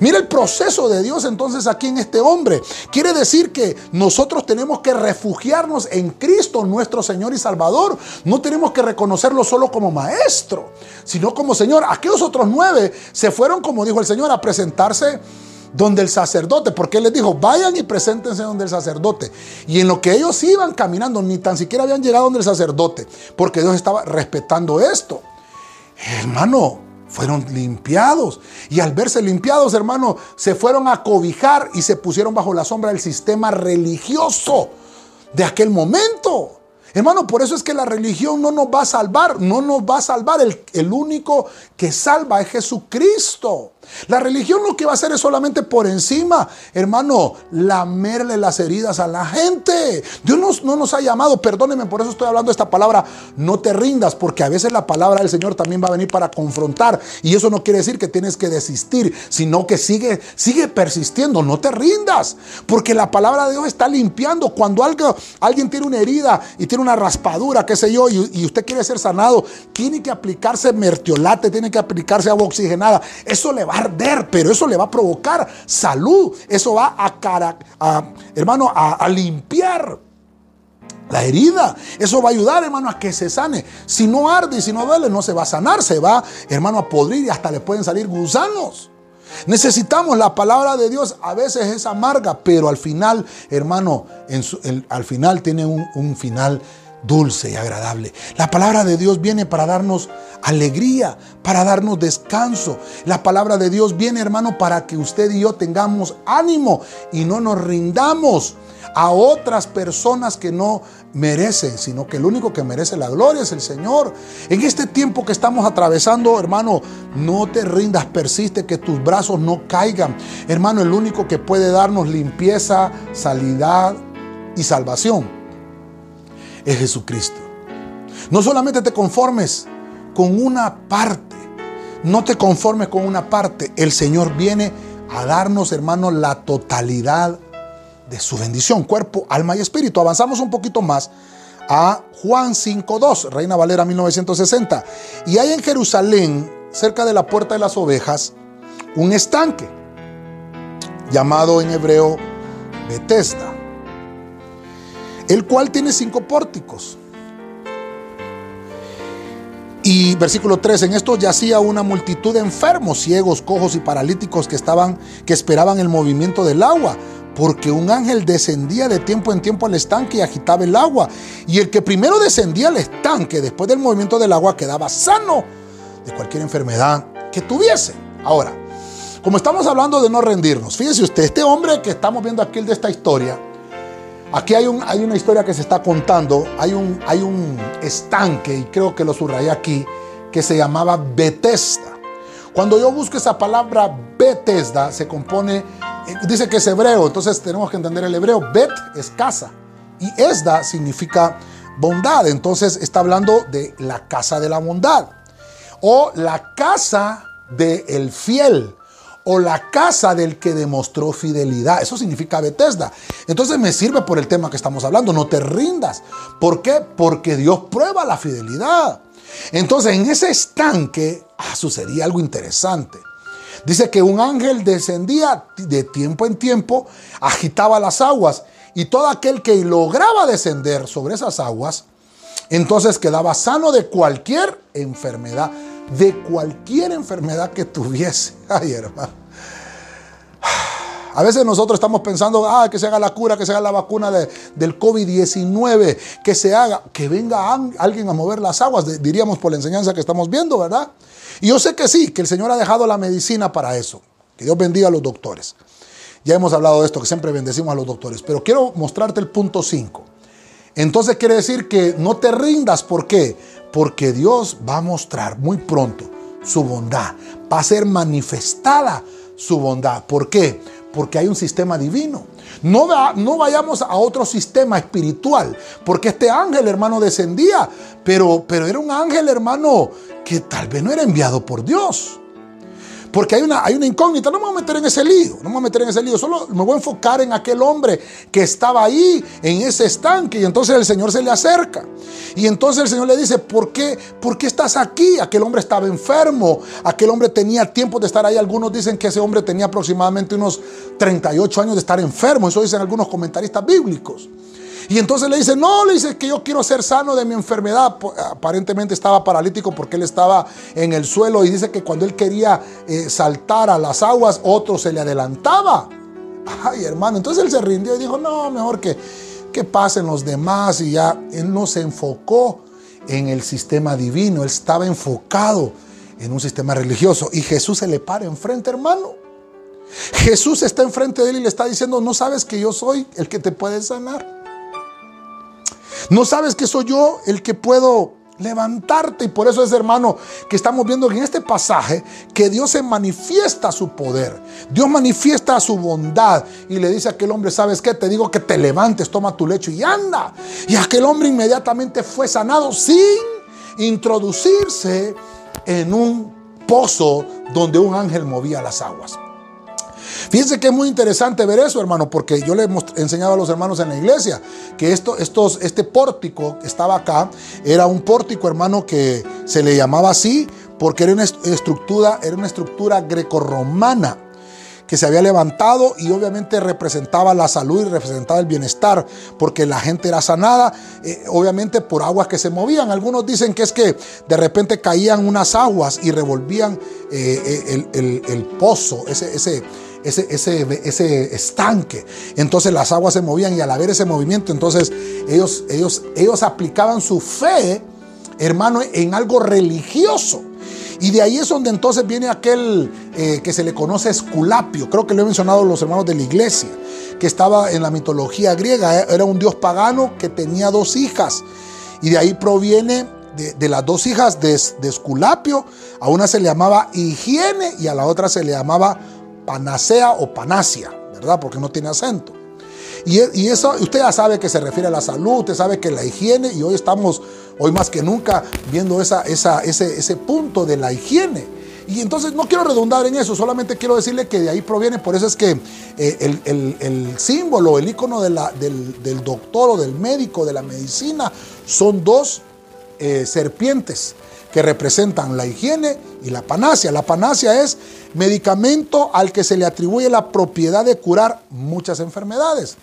Mira el proceso de Dios entonces aquí en este hombre. Quiere decir que nosotros tenemos que refugiarnos en Cristo, nuestro Señor y Salvador. No tenemos que reconocerlo solo como maestro, sino como Señor. Aquellos otros nueve se fueron, como dijo el Señor, a presentarse donde el sacerdote, porque él les dijo, vayan y preséntense donde el sacerdote. Y en lo que ellos iban caminando, ni tan siquiera habían llegado donde el sacerdote, porque Dios estaba respetando esto. Hermano, fueron limpiados. Y al verse limpiados, hermano, se fueron a cobijar y se pusieron bajo la sombra del sistema religioso de aquel momento. Hermano, por eso es que la religión no nos va a salvar, no nos va a salvar. El, el, único que salva es Jesucristo. La religión lo que va a hacer es solamente por encima, hermano, lamerle las heridas a la gente. Dios no nos ha llamado, perdóneme, por eso estoy hablando esta palabra, no te rindas, porque a veces la palabra del Señor también va a venir para confrontar. Y eso no quiere decir que tienes que desistir, sino que sigue, sigue persistiendo, no te rindas, porque la palabra de Dios está limpiando. Cuando algo, alguien tiene una herida y tiene una raspadura, qué sé yo, y, y usted quiere ser sanado, tiene que aplicarse mertiolate, tiene que aplicarse agua oxigenada. Eso le va pero eso le va a provocar salud. Eso va a, hermano, a, limpiar la herida. Eso va a ayudar, hermano, a que se sane. Si no arde y si no duele, no se va a sanar. Se va, hermano, a podrir y hasta le pueden salir gusanos. Necesitamos la palabra de Dios. A veces es amarga, pero al final, hermano, al final tiene un, un final dulce y agradable. La palabra de Dios viene para darnos alegría, para darnos descanso. La palabra de Dios viene, hermano, para que usted y yo tengamos ánimo y no nos rindamos a otras personas que no merecen, sino que el único que merece la gloria es el Señor. En este tiempo que estamos atravesando, hermano, no te rindas, persiste, que tus brazos no caigan. Hermano, el único que puede darnos limpieza, salidad y salvación es Jesucristo. No solamente te conformes con una parte, no te conformes con una parte. El Señor viene a darnos, hermanos, la totalidad de su bendición, cuerpo, alma y espíritu. Avanzamos un poquito más a Juan 5.2, Reina Valera 1960. Y hay en Jerusalén, cerca de la puerta de las ovejas, un estanque llamado en hebreo Bethesda el cual tiene cinco pórticos. Y versículo 3, en esto yacía una multitud de enfermos, ciegos, cojos y paralíticos que estaban que esperaban el movimiento del agua, porque un ángel descendía de tiempo en tiempo al estanque y agitaba el agua, y el que primero descendía al estanque después del movimiento del agua quedaba sano de cualquier enfermedad que tuviese. Ahora, como estamos hablando de no rendirnos, fíjese usted, este hombre que estamos viendo aquí de esta historia, Aquí hay, un, hay, una historia que se está contando, hay un, estanque, y creo que lo subrayé aquí, que se llamaba Bethesda. Cuando yo busco esa palabra Bethesda, se compone, eh, dice que es hebreo, entonces tenemos que entender el hebreo. Bet es casa y Esda significa bondad, entonces está hablando de la casa de la bondad o la casa del el fiel o la casa del que demostró fidelidad. Eso significa Bethesda. Entonces me sirve por el tema que estamos hablando. No te rindas. ¿Por qué? Porque Dios prueba la fidelidad. Entonces en ese estanque ah, sucedía algo interesante. Dice que un ángel descendía de tiempo en tiempo, agitaba las aguas y todo aquel que lograba descender sobre esas aguas, entonces quedaba sano de cualquier enfermedad de cualquier enfermedad que tuviese. Ay, hermano. A veces nosotros estamos pensando, ah, que se haga la cura, que se haga la vacuna del COVID-19, que se haga, que venga alguien a mover las aguas, diríamos por la enseñanza que estamos viendo, ¿verdad? Y yo sé que sí, que el Señor ha dejado la medicina para eso. Que Dios bendiga a los doctores. Ya hemos hablado de esto, que siempre bendecimos a los doctores. Pero quiero mostrarte el punto 5. Entonces quiere decir que no te rindas. ¿Por qué? Porque Dios va a mostrar muy pronto su bondad. Va a ser manifestada su bondad. ¿Por qué? Porque hay un sistema divino. No, no vayamos a otro sistema espiritual. Porque este ángel, hermano, descendía. Pero, pero era un ángel, hermano, que tal vez no era enviado por Dios. Porque hay una, hay una incógnita. No me voy a meter en ese lío. No me voy a meter en ese lío. Solo me voy a enfocar en aquel hombre que estaba ahí, en ese estanque. Y entonces el Señor se le acerca. Y entonces el Señor le dice, ¿por qué, ¿por qué estás aquí? Aquel hombre estaba enfermo. Aquel hombre tenía tiempo de estar ahí. Algunos dicen que ese hombre tenía aproximadamente unos 38 años de estar enfermo. Eso dicen algunos comentaristas bíblicos. Y entonces le dice, no, le dice que yo quiero ser sano de mi enfermedad. Aparentemente estaba paralítico porque él estaba en el suelo y dice que cuando él quería eh, saltar a las aguas, otro se le adelantaba. Ay, hermano, entonces él se rindió y dijo, no, mejor que, que pasen los demás. Y ya él no se enfocó en el sistema divino, él estaba enfocado en un sistema religioso. Y Jesús se le para enfrente, hermano. Jesús está enfrente de él y le está diciendo, no sabes que yo soy el que te puede sanar. No sabes que soy yo el que puedo levantarte. Y por eso es, hermano, que estamos viendo en este pasaje que Dios se manifiesta su poder. Dios manifiesta su bondad y le dice a aquel hombre, ¿sabes qué? Te digo que te levantes, toma tu lecho y anda. Y aquel hombre inmediatamente fue sanado sin introducirse en un pozo donde un ángel movía las aguas. Fíjense que es muy interesante ver eso, hermano, porque yo le enseñado a los hermanos en la iglesia que esto, estos, este pórtico que estaba acá era un pórtico, hermano, que se le llamaba así porque era una estructura, era una estructura grecorromana que se había levantado y obviamente representaba la salud y representaba el bienestar, porque la gente era sanada, eh, obviamente por aguas que se movían. Algunos dicen que es que de repente caían unas aguas y revolvían eh, eh, el, pozo, ese, ese, ese, ese, estanque. Entonces las aguas se movían y al haber ese movimiento, entonces ellos, ellos, ellos aplicaban su fe, hermano, en algo religioso. Y de ahí es donde entonces viene aquel eh, que se le conoce Esculapio, creo que lo he mencionado los hermanos de la iglesia, que estaba en la mitología griega, era un dios pagano que tenía dos hijas. Y de ahí proviene de, las dos hijas de, de, Esculapio, a una se le llamaba Higiene y a la otra se le llamaba Panacea o Panacia, ¿verdad? Porque no tiene acento. Y, eso, usted ya sabe que se refiere a la salud, usted sabe que la higiene, y hoy estamos, hoy más que nunca, viendo ese, ese punto de la higiene. Y entonces no quiero redundar en eso, solamente quiero decirle que de ahí proviene, por eso es que eh, el, símbolo, el icono de la, del, doctor o del médico, de la medicina, son dos eh, serpientes que representan la higiene y la panacia. La panacia es medicamento al que se le atribuye la propiedad de curar muchas enfermedades.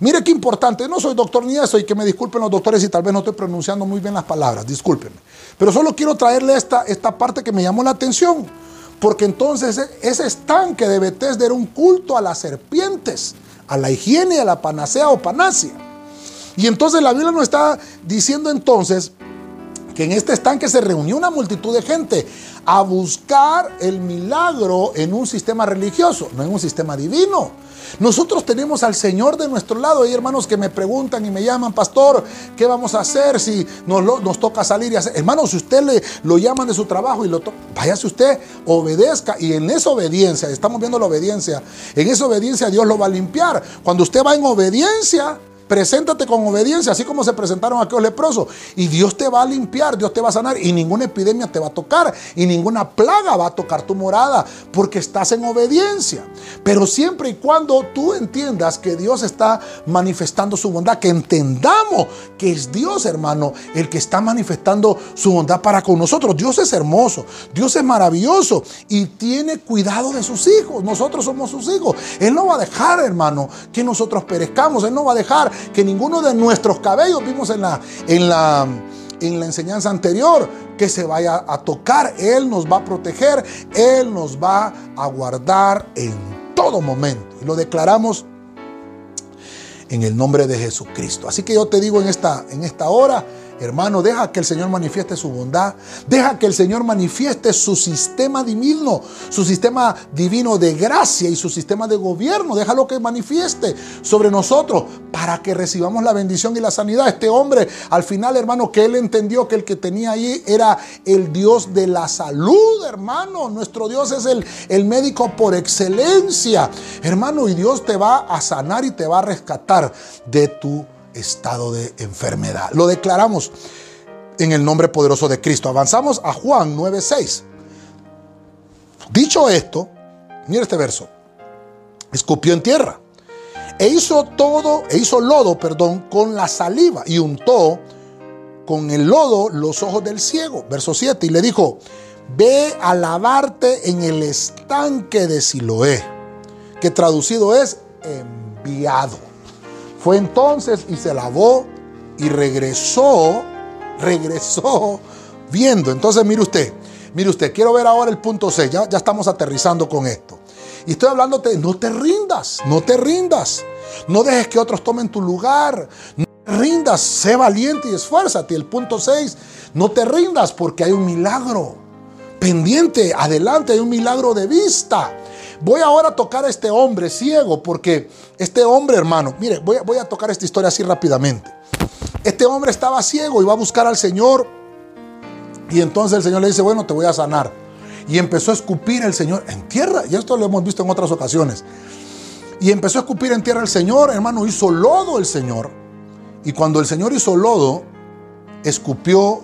Mire qué importante, no soy doctor ni eso y que me disculpen los doctores si tal vez no estoy pronunciando muy bien las palabras, discúlpenme. Pero solo quiero traerle esta, esta parte que me llamó la atención, porque entonces ese estanque de Bethesda era un culto a las serpientes, a la higiene, a la panacea o panacia. Y entonces la Biblia nos está diciendo entonces que en este estanque se reunió una multitud de gente a buscar el milagro en un sistema religioso, no en un sistema divino. Nosotros tenemos al Señor de nuestro lado. Hay hermanos que me preguntan y me llaman, pastor, ¿qué vamos a hacer si nos, nos toca salir y hacer? Hermanos, si usted le, lo llaman de su trabajo y lo toca, váyase usted, obedezca. Y en esa obediencia, estamos viendo la obediencia, en esa obediencia Dios lo va a limpiar. Cuando usted va en obediencia, Preséntate con obediencia, así como se presentaron aquellos leprosos. Y Dios te va a limpiar, Dios te va a sanar. Y ninguna epidemia te va a tocar. Y ninguna plaga va a tocar tu morada. Porque estás en obediencia. Pero siempre y cuando tú entiendas que Dios está manifestando su bondad. Que entendamos que es Dios, hermano, el que está manifestando su bondad para con nosotros. Dios es hermoso. Dios es maravilloso. Y tiene cuidado de sus hijos. Nosotros somos sus hijos. Él no va a dejar, hermano, que nosotros perezcamos. Él no va a dejar que ninguno de nuestros cabellos, vimos en la, en la, en la enseñanza anterior, que se vaya a tocar. Él nos va a proteger, Él nos va a guardar en todo momento. Y lo declaramos en el nombre de Jesucristo. Así que yo te digo en esta, en esta hora, Hermano, deja que el Señor manifieste su bondad. Deja que el Señor manifieste su sistema divino, su sistema divino de gracia y su sistema de gobierno. Déjalo que manifieste sobre nosotros para que recibamos la bendición y la sanidad. Este hombre, al final, hermano, que él entendió que el que tenía ahí era el Dios de la salud, hermano. Nuestro Dios es el, el médico por excelencia, hermano, y Dios te va a sanar y te va a rescatar de tu estado de enfermedad. Lo declaramos en el nombre poderoso de Cristo. Avanzamos a Juan 9:6. Dicho esto, mira este verso. Escupió en tierra e hizo todo, e hizo lodo, perdón, con la saliva y untó con el lodo los ojos del ciego. Verso 7 y le dijo, ve a lavarte en el estanque de Siloé, que traducido es enviado. Fue entonces y se lavó y regresó, regresó viendo. Entonces, mire usted, mire usted, quiero ver ahora el punto 6, ya, ya estamos aterrizando con esto. Y estoy hablándote, no te rindas, no te rindas. No dejes que otros tomen tu lugar. No te rindas, sé valiente y esfuérzate. El punto 6, no te rindas porque hay un milagro. pendiente, adelante, hay un milagro de vista. Voy ahora a tocar a este hombre ciego, porque este hombre, hermano, mire, voy, a tocar esta historia así rápidamente. Este hombre estaba ciego y va a buscar al Señor. Y entonces el Señor le dice, bueno, te voy a sanar. Y empezó a escupir el Señor en tierra. Y esto lo hemos visto en otras ocasiones. Y empezó a escupir en tierra el Señor, hermano, hizo lodo el Señor. Y cuando el Señor hizo lodo, escupió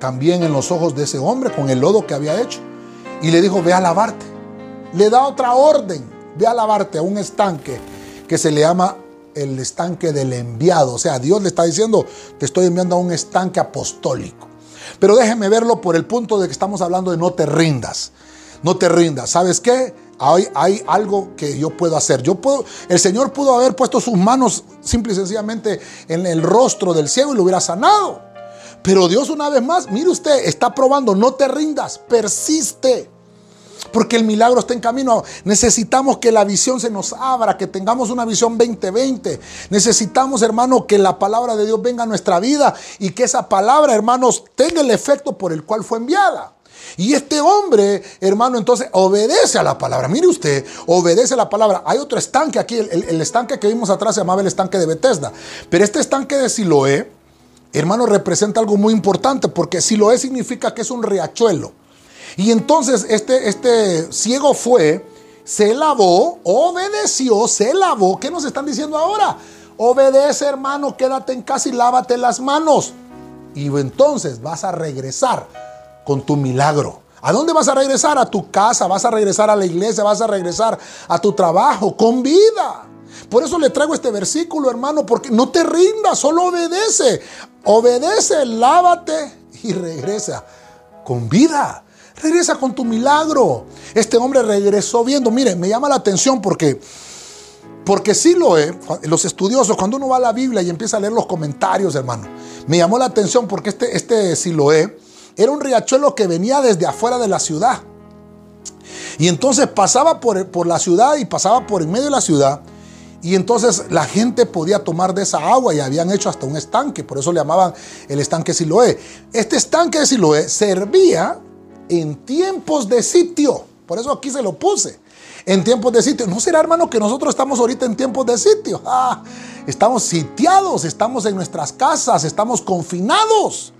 también en los ojos de ese hombre con el lodo que había hecho. Y le dijo, ve a lavarte. Le da otra orden, ve a lavarte a un estanque que se le llama el estanque del enviado. O sea, Dios le está diciendo, te estoy enviando a un estanque apostólico. Pero déjeme verlo por el punto de que estamos hablando de no te rindas. No te rindas. ¿Sabes qué? Hay, hay, algo que yo puedo hacer. Yo puedo, el Señor pudo haber puesto sus manos simple y sencillamente en el rostro del ciego y lo hubiera sanado. Pero Dios una vez más, mire usted, está probando, no te rindas, persiste. Porque el milagro está en camino. Necesitamos que la visión se nos abra, que tengamos una visión 2020. Necesitamos, hermano, que la palabra de Dios venga a nuestra vida y que esa palabra, hermanos, tenga el efecto por el cual fue enviada. Y este hombre, hermano, entonces obedece a la palabra. Mire usted, obedece a la palabra. Hay otro estanque aquí, el, estanque que vimos atrás se llamaba el estanque de Bethesda. Pero este estanque de Siloé, hermano, representa algo muy importante porque Siloé significa que es un riachuelo. Y entonces este, este ciego fue, se lavó, obedeció, se lavó. ¿Qué nos están diciendo ahora? Obedece, hermano, quédate en casa y lávate las manos. Y entonces vas a regresar con tu milagro. ¿A dónde vas a regresar? A tu casa, vas a regresar a la iglesia, vas a regresar a tu trabajo con vida. Por eso le traigo este versículo, hermano, porque no te rindas, solo obedece. Obedece, lávate y regresa con vida. Regresa con tu milagro. Este hombre regresó viendo. Mire, me llama la atención porque, porque sí lo es. Los estudiosos, cuando uno va a la Biblia y empieza a leer los comentarios, hermano, me llamó la atención porque este, este Siloé era un riachuelo que venía desde afuera de la ciudad. Y entonces pasaba por, por la ciudad y pasaba por en medio de la ciudad. Y entonces la gente podía tomar de esa agua y habían hecho hasta un estanque, por eso le llamaban el estanque Siloé. Este estanque de Siloé servía en tiempos de sitio, por eso aquí se lo puse, en tiempos de sitio. ¿No será hermano que nosotros estamos ahorita en tiempos de sitio? Ah, estamos sitiados, estamos en nuestras casas, estamos confinados.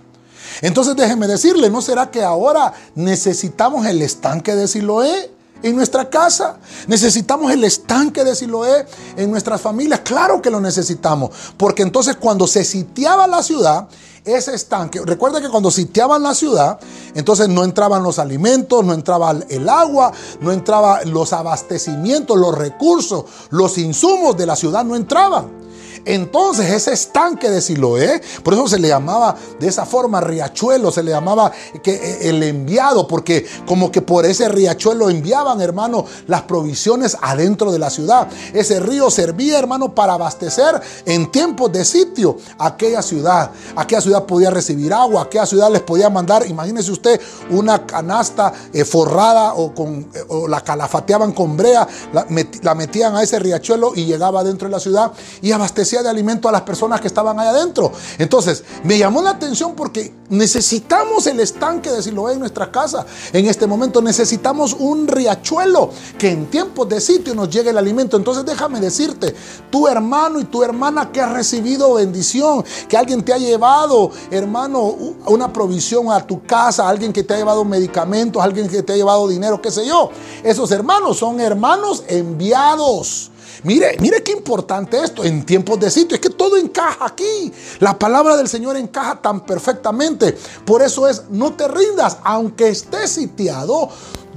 Entonces déjeme decirle, ¿no será que ahora necesitamos el estanque de Siloé? en nuestra casa. Necesitamos el estanque de Siloé en nuestras familias. Claro que lo necesitamos. Porque entonces cuando se sitiaba la ciudad, ese estanque, recuerda que cuando sitiaban la ciudad, entonces no entraban los alimentos, no entraba el agua, no entraban los abastecimientos, los recursos, los insumos de la ciudad no entraban. Entonces ese estanque de Siloé, por eso se le llamaba de esa forma riachuelo, se le llamaba que eh, el enviado, porque como que por ese riachuelo enviaban, hermano, las provisiones adentro de la ciudad. Ese río servía, hermano, para abastecer en tiempos de sitio aquella ciudad. Aquella ciudad podía recibir agua, aquella ciudad les podía mandar, imagínese usted, una canasta eh, forrada o, con, eh, o la calafateaban con brea, la, metían a ese riachuelo y llegaba dentro de la ciudad y abastecía de alimento a las personas que estaban ahí adentro. Entonces, me llamó la atención porque necesitamos el estanque de Siloé en nuestra casa. En este momento necesitamos un riachuelo que en tiempos de sitio nos llegue el alimento. Entonces, déjame decirte, tu hermano y tu hermana que ha recibido bendición, que alguien te ha llevado, hermano, una provisión a tu casa, alguien que te ha llevado medicamentos, alguien que te ha llevado dinero, qué sé yo. Esos hermanos son hermanos enviados. Mire, mire qué importante esto en tiempos de sitio. Es que todo encaja aquí. La palabra del Señor encaja tan perfectamente. Por eso es, no te rindas. Aunque estés sitiado,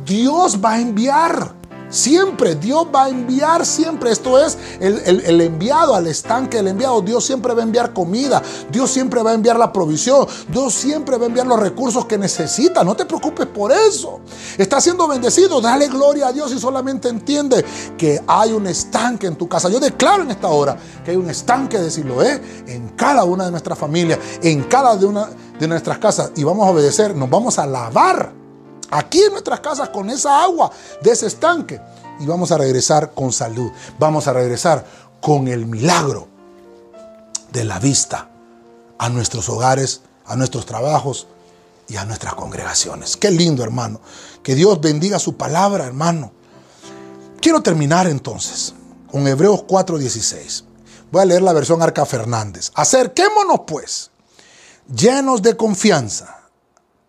Dios va a enviar Siempre Dios va a enviar, siempre. Esto es el, enviado al estanque, el enviado. Dios siempre va a enviar comida. Dios siempre va a enviar la provisión. Dios siempre va a enviar los recursos que necesita. No te preocupes por eso. Está siendo bendecido. Dale gloria a Dios y solamente entiende que hay un estanque en tu casa. Yo declaro en esta hora que hay un estanque de Siloé en cada una de nuestras familias, en cada una de nuestras casas. Y vamos a obedecer. Nos vamos a lavar aquí en nuestras casas con esa agua de ese estanque. Y vamos a regresar con salud. Vamos a regresar con el milagro de la vista a nuestros hogares, a nuestros trabajos y a nuestras congregaciones. Qué lindo, hermano. Que Dios bendiga su palabra, hermano. Quiero terminar entonces con Hebreos 4:16. Voy a leer la versión Arca Fernández. Acerquémonos pues, llenos de confianza,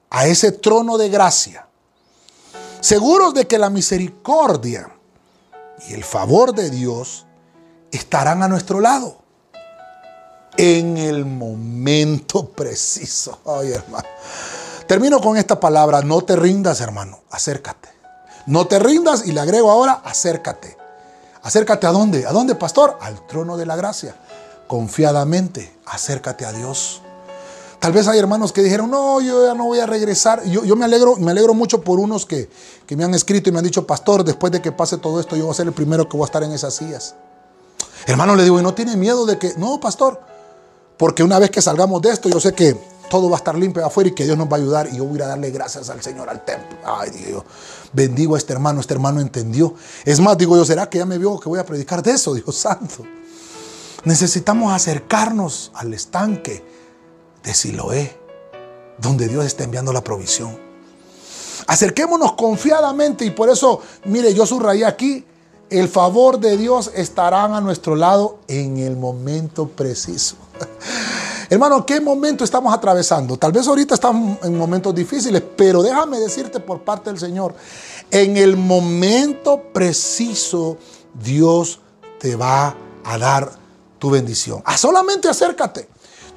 a ese trono de gracia, seguros de que la misericordia y el favor de Dios estarán a nuestro lado en el momento preciso. Ay, hermano. Termino con esta palabra, no te rindas, hermano, acércate. No te rindas y le agrego ahora, acércate. Acércate a dónde? ¿A dónde, pastor? Al trono de la gracia. Confiadamente, acércate a Dios. Tal vez hay hermanos que dijeron, no, yo ya no voy a regresar. Yo, yo me, alegro, me alegro mucho por unos que, que me han escrito y me han dicho, pastor, después de que pase todo esto, yo voy a ser el primero que voy a estar en esas sillas. Hermano, le digo, ¿y no tiene miedo de que, no, pastor? Porque una vez que salgamos de esto, yo sé que todo va a estar limpio afuera y que Dios nos va a ayudar y yo voy a darle gracias al Señor, al templo. Ay, digo bendigo a este hermano, este hermano entendió. Es más, digo yo, ¿será que ya me vio que voy a predicar de eso, Dios santo? Necesitamos acercarnos al estanque de Siloé, donde Dios está enviando la provisión. Acerquémonos confiadamente y por eso, mire, yo subrayé aquí, el favor de Dios estará a nuestro lado en el momento preciso. Hermano, ¿qué momento estamos atravesando? Tal vez ahorita estamos en momentos difíciles, pero déjame decirte por parte del Señor, en el momento preciso Dios te va a dar tu bendición. A ah, solamente acércate.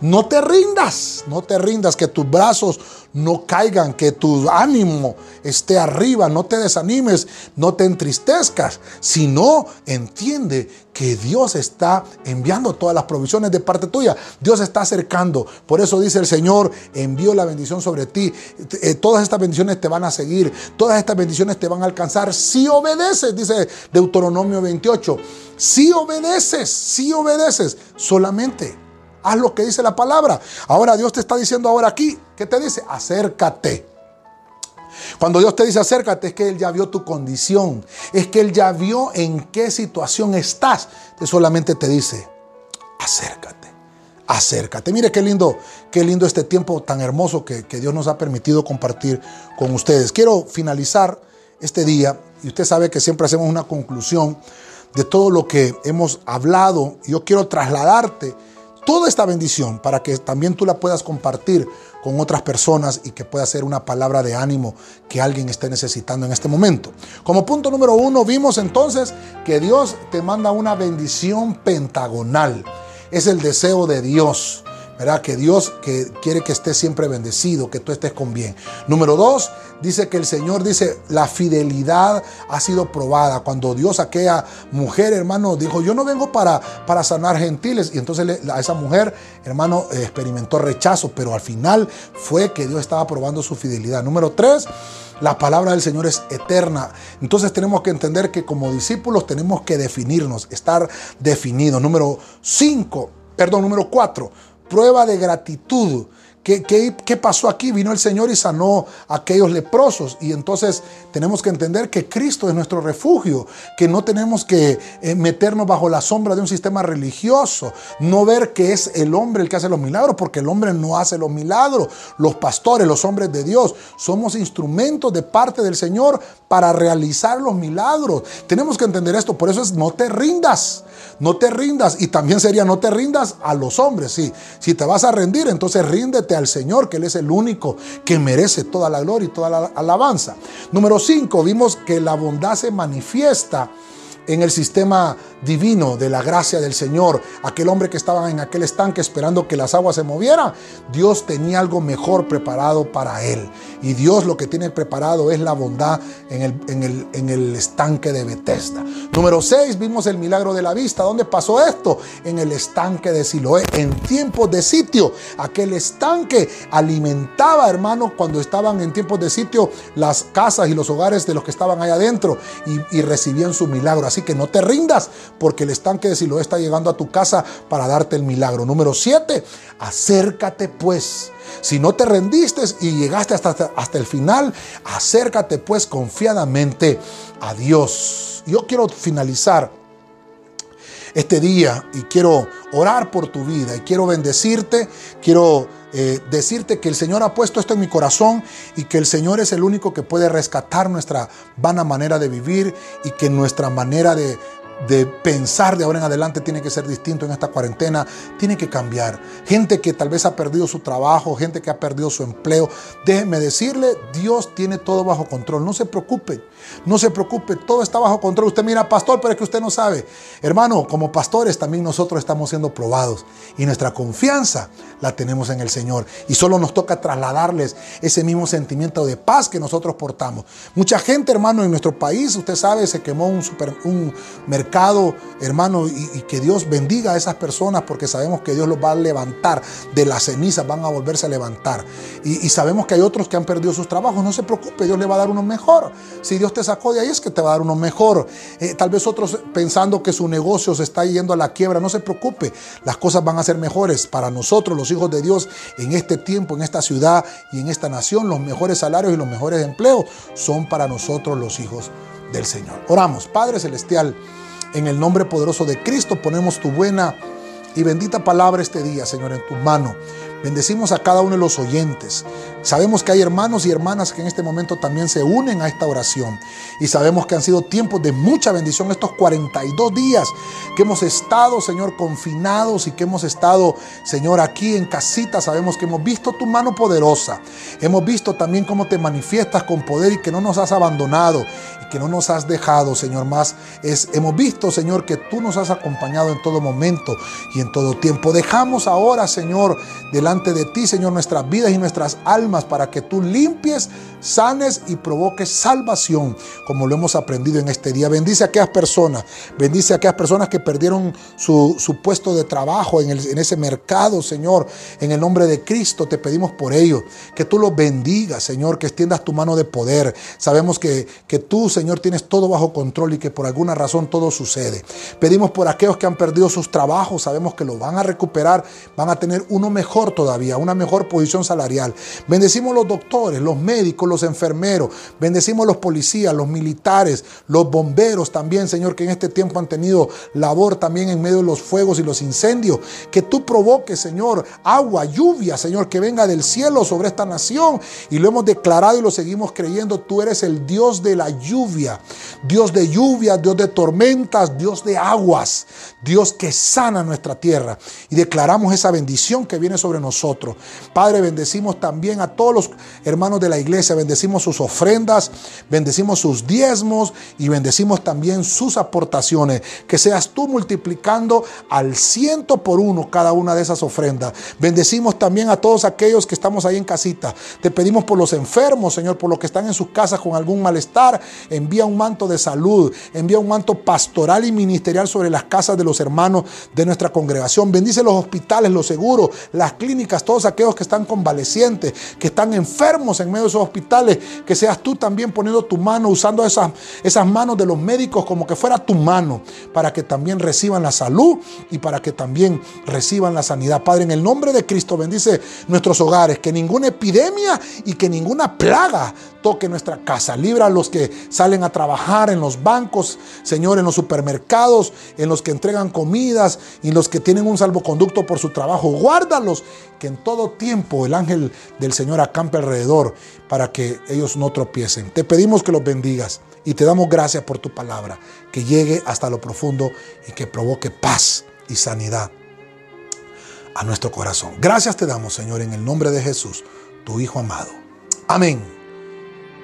No te rindas, no te rindas, que tus brazos no caigan, que tu ánimo esté arriba, no te desanimes, no te entristezcas, sino entiende que Dios está enviando todas las provisiones de parte tuya. Dios está acercando. Por eso dice el Señor, envío la bendición sobre ti. Eh, todas estas bendiciones te van a seguir, todas estas bendiciones te van a alcanzar si obedeces, dice Deuteronomio 28. Si obedeces, si obedeces, solamente Haz lo que dice la palabra. Ahora Dios te está diciendo ahora aquí, ¿qué te dice? Acércate. Cuando Dios te dice acércate es que Él ya vio tu condición, es que Él ya vio en qué situación estás. Entonces solamente te dice, acércate, acércate. Mire qué lindo, qué lindo este tiempo tan hermoso que, que Dios nos ha permitido compartir con ustedes. Quiero finalizar este día y usted sabe que siempre hacemos una conclusión de todo lo que hemos hablado. Yo quiero trasladarte toda esta bendición para que también tú la puedas compartir con otras personas y que pueda ser una palabra de ánimo que alguien esté necesitando en este momento. Como punto número uno, vimos entonces que Dios te manda una bendición pentagonal. Es el deseo de Dios. Que Dios que quiere que estés siempre bendecido, que tú estés con bien. Número dos, dice que el Señor dice, la fidelidad ha sido probada. Cuando Dios aquella mujer, hermano, dijo, yo no vengo para, para sanar gentiles. Y entonces a esa mujer, hermano, experimentó rechazo, pero al final fue que Dios estaba probando su fidelidad. Número tres, la palabra del Señor es eterna. Entonces tenemos que entender que como discípulos tenemos que definirnos, estar definidos. Número cinco, perdón, número cuatro, prueba de gratitud. ¿Qué, pasó aquí? Vino el Señor y sanó a aquellos leprosos. Y entonces tenemos que entender que Cristo es nuestro refugio, que no tenemos que eh, meternos bajo la sombra de un sistema religioso, no ver que es el hombre el que hace los milagros, porque el hombre no hace los milagros. Los pastores, los hombres de Dios, somos instrumentos de parte del Señor para realizar los milagros. Tenemos que entender esto, por eso es no te rindas, no te rindas. Y también sería no te rindas a los hombres. Sí, si te vas a rendir, entonces ríndete al Señor, que Él es el único que merece toda la gloria y toda la alabanza. Número 5, vimos que la bondad se manifiesta en el sistema divino de la gracia del Señor, aquel hombre que estaba en aquel estanque esperando que las aguas se movieran, Dios tenía algo mejor preparado para él. Y Dios lo que tiene preparado es la bondad en el, en el, en el estanque de Bethesda. Número 6, vimos el milagro de la vista. ¿Dónde pasó esto? En el estanque de Siloé, en tiempos de sitio. Aquel estanque alimentaba, hermanos, cuando estaban en tiempos de sitio, las casas y los hogares de los que estaban allá adentro y, y recibían su milagro. Así que no te rindas porque el estanque de Siloé está llegando a tu casa para darte el milagro. Número 7, acércate pues. Si no te rendiste y llegaste hasta, hasta el final, acércate pues confiadamente a Dios. Yo quiero finalizar este día y quiero orar por tu vida y quiero bendecirte, quiero eh, decirte que el Señor ha puesto esto en mi corazón y que el Señor es el único que puede rescatar nuestra vana manera de vivir y que nuestra manera de, de pensar de ahora en adelante tiene que ser distinto en esta cuarentena, tiene que cambiar. Gente que tal vez ha perdido su trabajo, gente que ha perdido su empleo, déjeme decirle, Dios tiene todo bajo control, no se preocupe, no se preocupe, todo está bajo control. Usted mira, pastor, pero es que usted no sabe. Hermano, como pastores también nosotros estamos siendo probados y nuestra confianza la tenemos en el Señor y solo nos toca trasladarles ese mismo sentimiento de paz que nosotros portamos. Mucha gente, hermano, en nuestro país, usted sabe, se quemó un, super, un hermano, y, que Dios bendiga a esas personas porque sabemos que Dios los va a levantar de las cenizas, van a volverse a levantar. Y, sabemos que hay otros que han perdido sus trabajos, no se preocupe, Dios le va a dar uno mejor. Si Dios te sacó de ahí es que te va a dar uno mejor. Eh, tal vez otros pensando que su negocio se está yendo a la quiebra, no se preocupe, las cosas van a ser mejores para nosotros, los hijos de Dios, en este tiempo, en esta ciudad y en esta nación. Los mejores salarios y los mejores empleos son para nosotros los hijos del Señor. Oramos, Padre Celestial. En el nombre poderoso de Cristo ponemos tu buena y bendita palabra este día, Señor, en tu mano. Bendecimos a cada uno de los oyentes. Sabemos que hay hermanos y hermanas que en este momento también se unen a esta oración. Y sabemos que han sido tiempos de mucha bendición estos 42 días que hemos estado, Señor, confinados y que hemos estado, Señor, aquí en casita. Sabemos que hemos visto tu mano poderosa. Hemos visto también cómo te manifiestas con poder y que no nos has abandonado y que no nos has dejado, Señor. Más hemos visto, Señor, que tú nos has acompañado en todo momento y en todo tiempo. Dejamos ahora, Señor, delante de ti, Señor, nuestras vidas y nuestras almas para que tú limpies, sanes y provoques salvación, como lo hemos aprendido en este día. Bendice a aquellas personas, bendice a aquellas personas que perdieron su, puesto de trabajo en, en ese mercado, Señor. En el nombre de Cristo te pedimos por ellos, que tú los bendigas, Señor, que extiendas tu mano de poder. Sabemos que, que tú, Señor, tienes todo bajo control y que por alguna razón todo sucede. Pedimos por aquellos que han perdido sus trabajos, sabemos que lo van a recuperar, van a tener uno mejor todavía, una mejor posición salarial. Bendecimos los doctores, los médicos, los enfermeros, bendecimos los policías, los militares, los bomberos también, Señor, que en este tiempo han tenido labor también en medio de los fuegos y los incendios. Que tú provoques, Señor, agua, lluvia, Señor, que venga del cielo sobre esta nación. Y lo hemos declarado y lo seguimos creyendo. Tú eres el Dios de la lluvia, Dios de lluvia, Dios de tormentas, Dios de aguas, Dios que sana nuestra tierra. Y declaramos esa bendición que viene sobre nosotros Padre, bendecimos también a todos los hermanos de la iglesia, bendecimos sus ofrendas, bendecimos sus diezmos y bendecimos también sus aportaciones. Que seas tú multiplicando al ciento por uno cada una de esas ofrendas. Bendecimos también a todos aquellos que estamos ahí en casita. Te pedimos por los enfermos, Señor, por los que están en sus casas con algún malestar. Envía un manto de salud, envía un manto pastoral y ministerial sobre las casas de los hermanos de nuestra congregación. Bendice los hospitales, los seguros, las todos aquellos que están convalecientes, que están enfermos en medio de esos hospitales, que seas tú también poniendo tu mano, usando esas, esas manos de los médicos como que fuera tu mano, para que también reciban la salud y para que también reciban la sanidad. Padre, en el nombre de Cristo bendice nuestros hogares, que ninguna epidemia y que ninguna plaga toque nuestra casa. Libra a los que salen a trabajar en los bancos, Señor, en los supermercados, en los que entregan comidas y los que tienen un salvoconducto por su trabajo. Guárdalos, que en todo tiempo el ángel del Señor acampe alrededor para que ellos no tropiecen. Te pedimos que los bendigas y te damos gracias por tu palabra, que llegue hasta lo profundo y que provoque paz y sanidad a nuestro corazón. Gracias te damos, Señor, en el nombre de Jesús, tu Hijo amado. Amén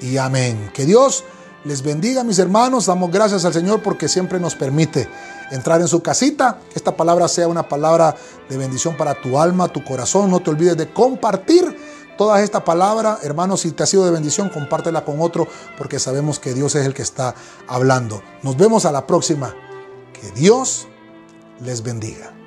y amén. Que Dios les bendiga, mis hermanos. Damos gracias al Señor porque siempre nos permite entrar en su casita. Que esta palabra sea una palabra de bendición para tu alma, tu corazón. No te olvides de compartir toda esta palabra. Hermanos, si te ha sido de bendición, compártela con otro porque sabemos que Dios es el que está hablando. Nos vemos a la próxima. Que Dios les bendiga.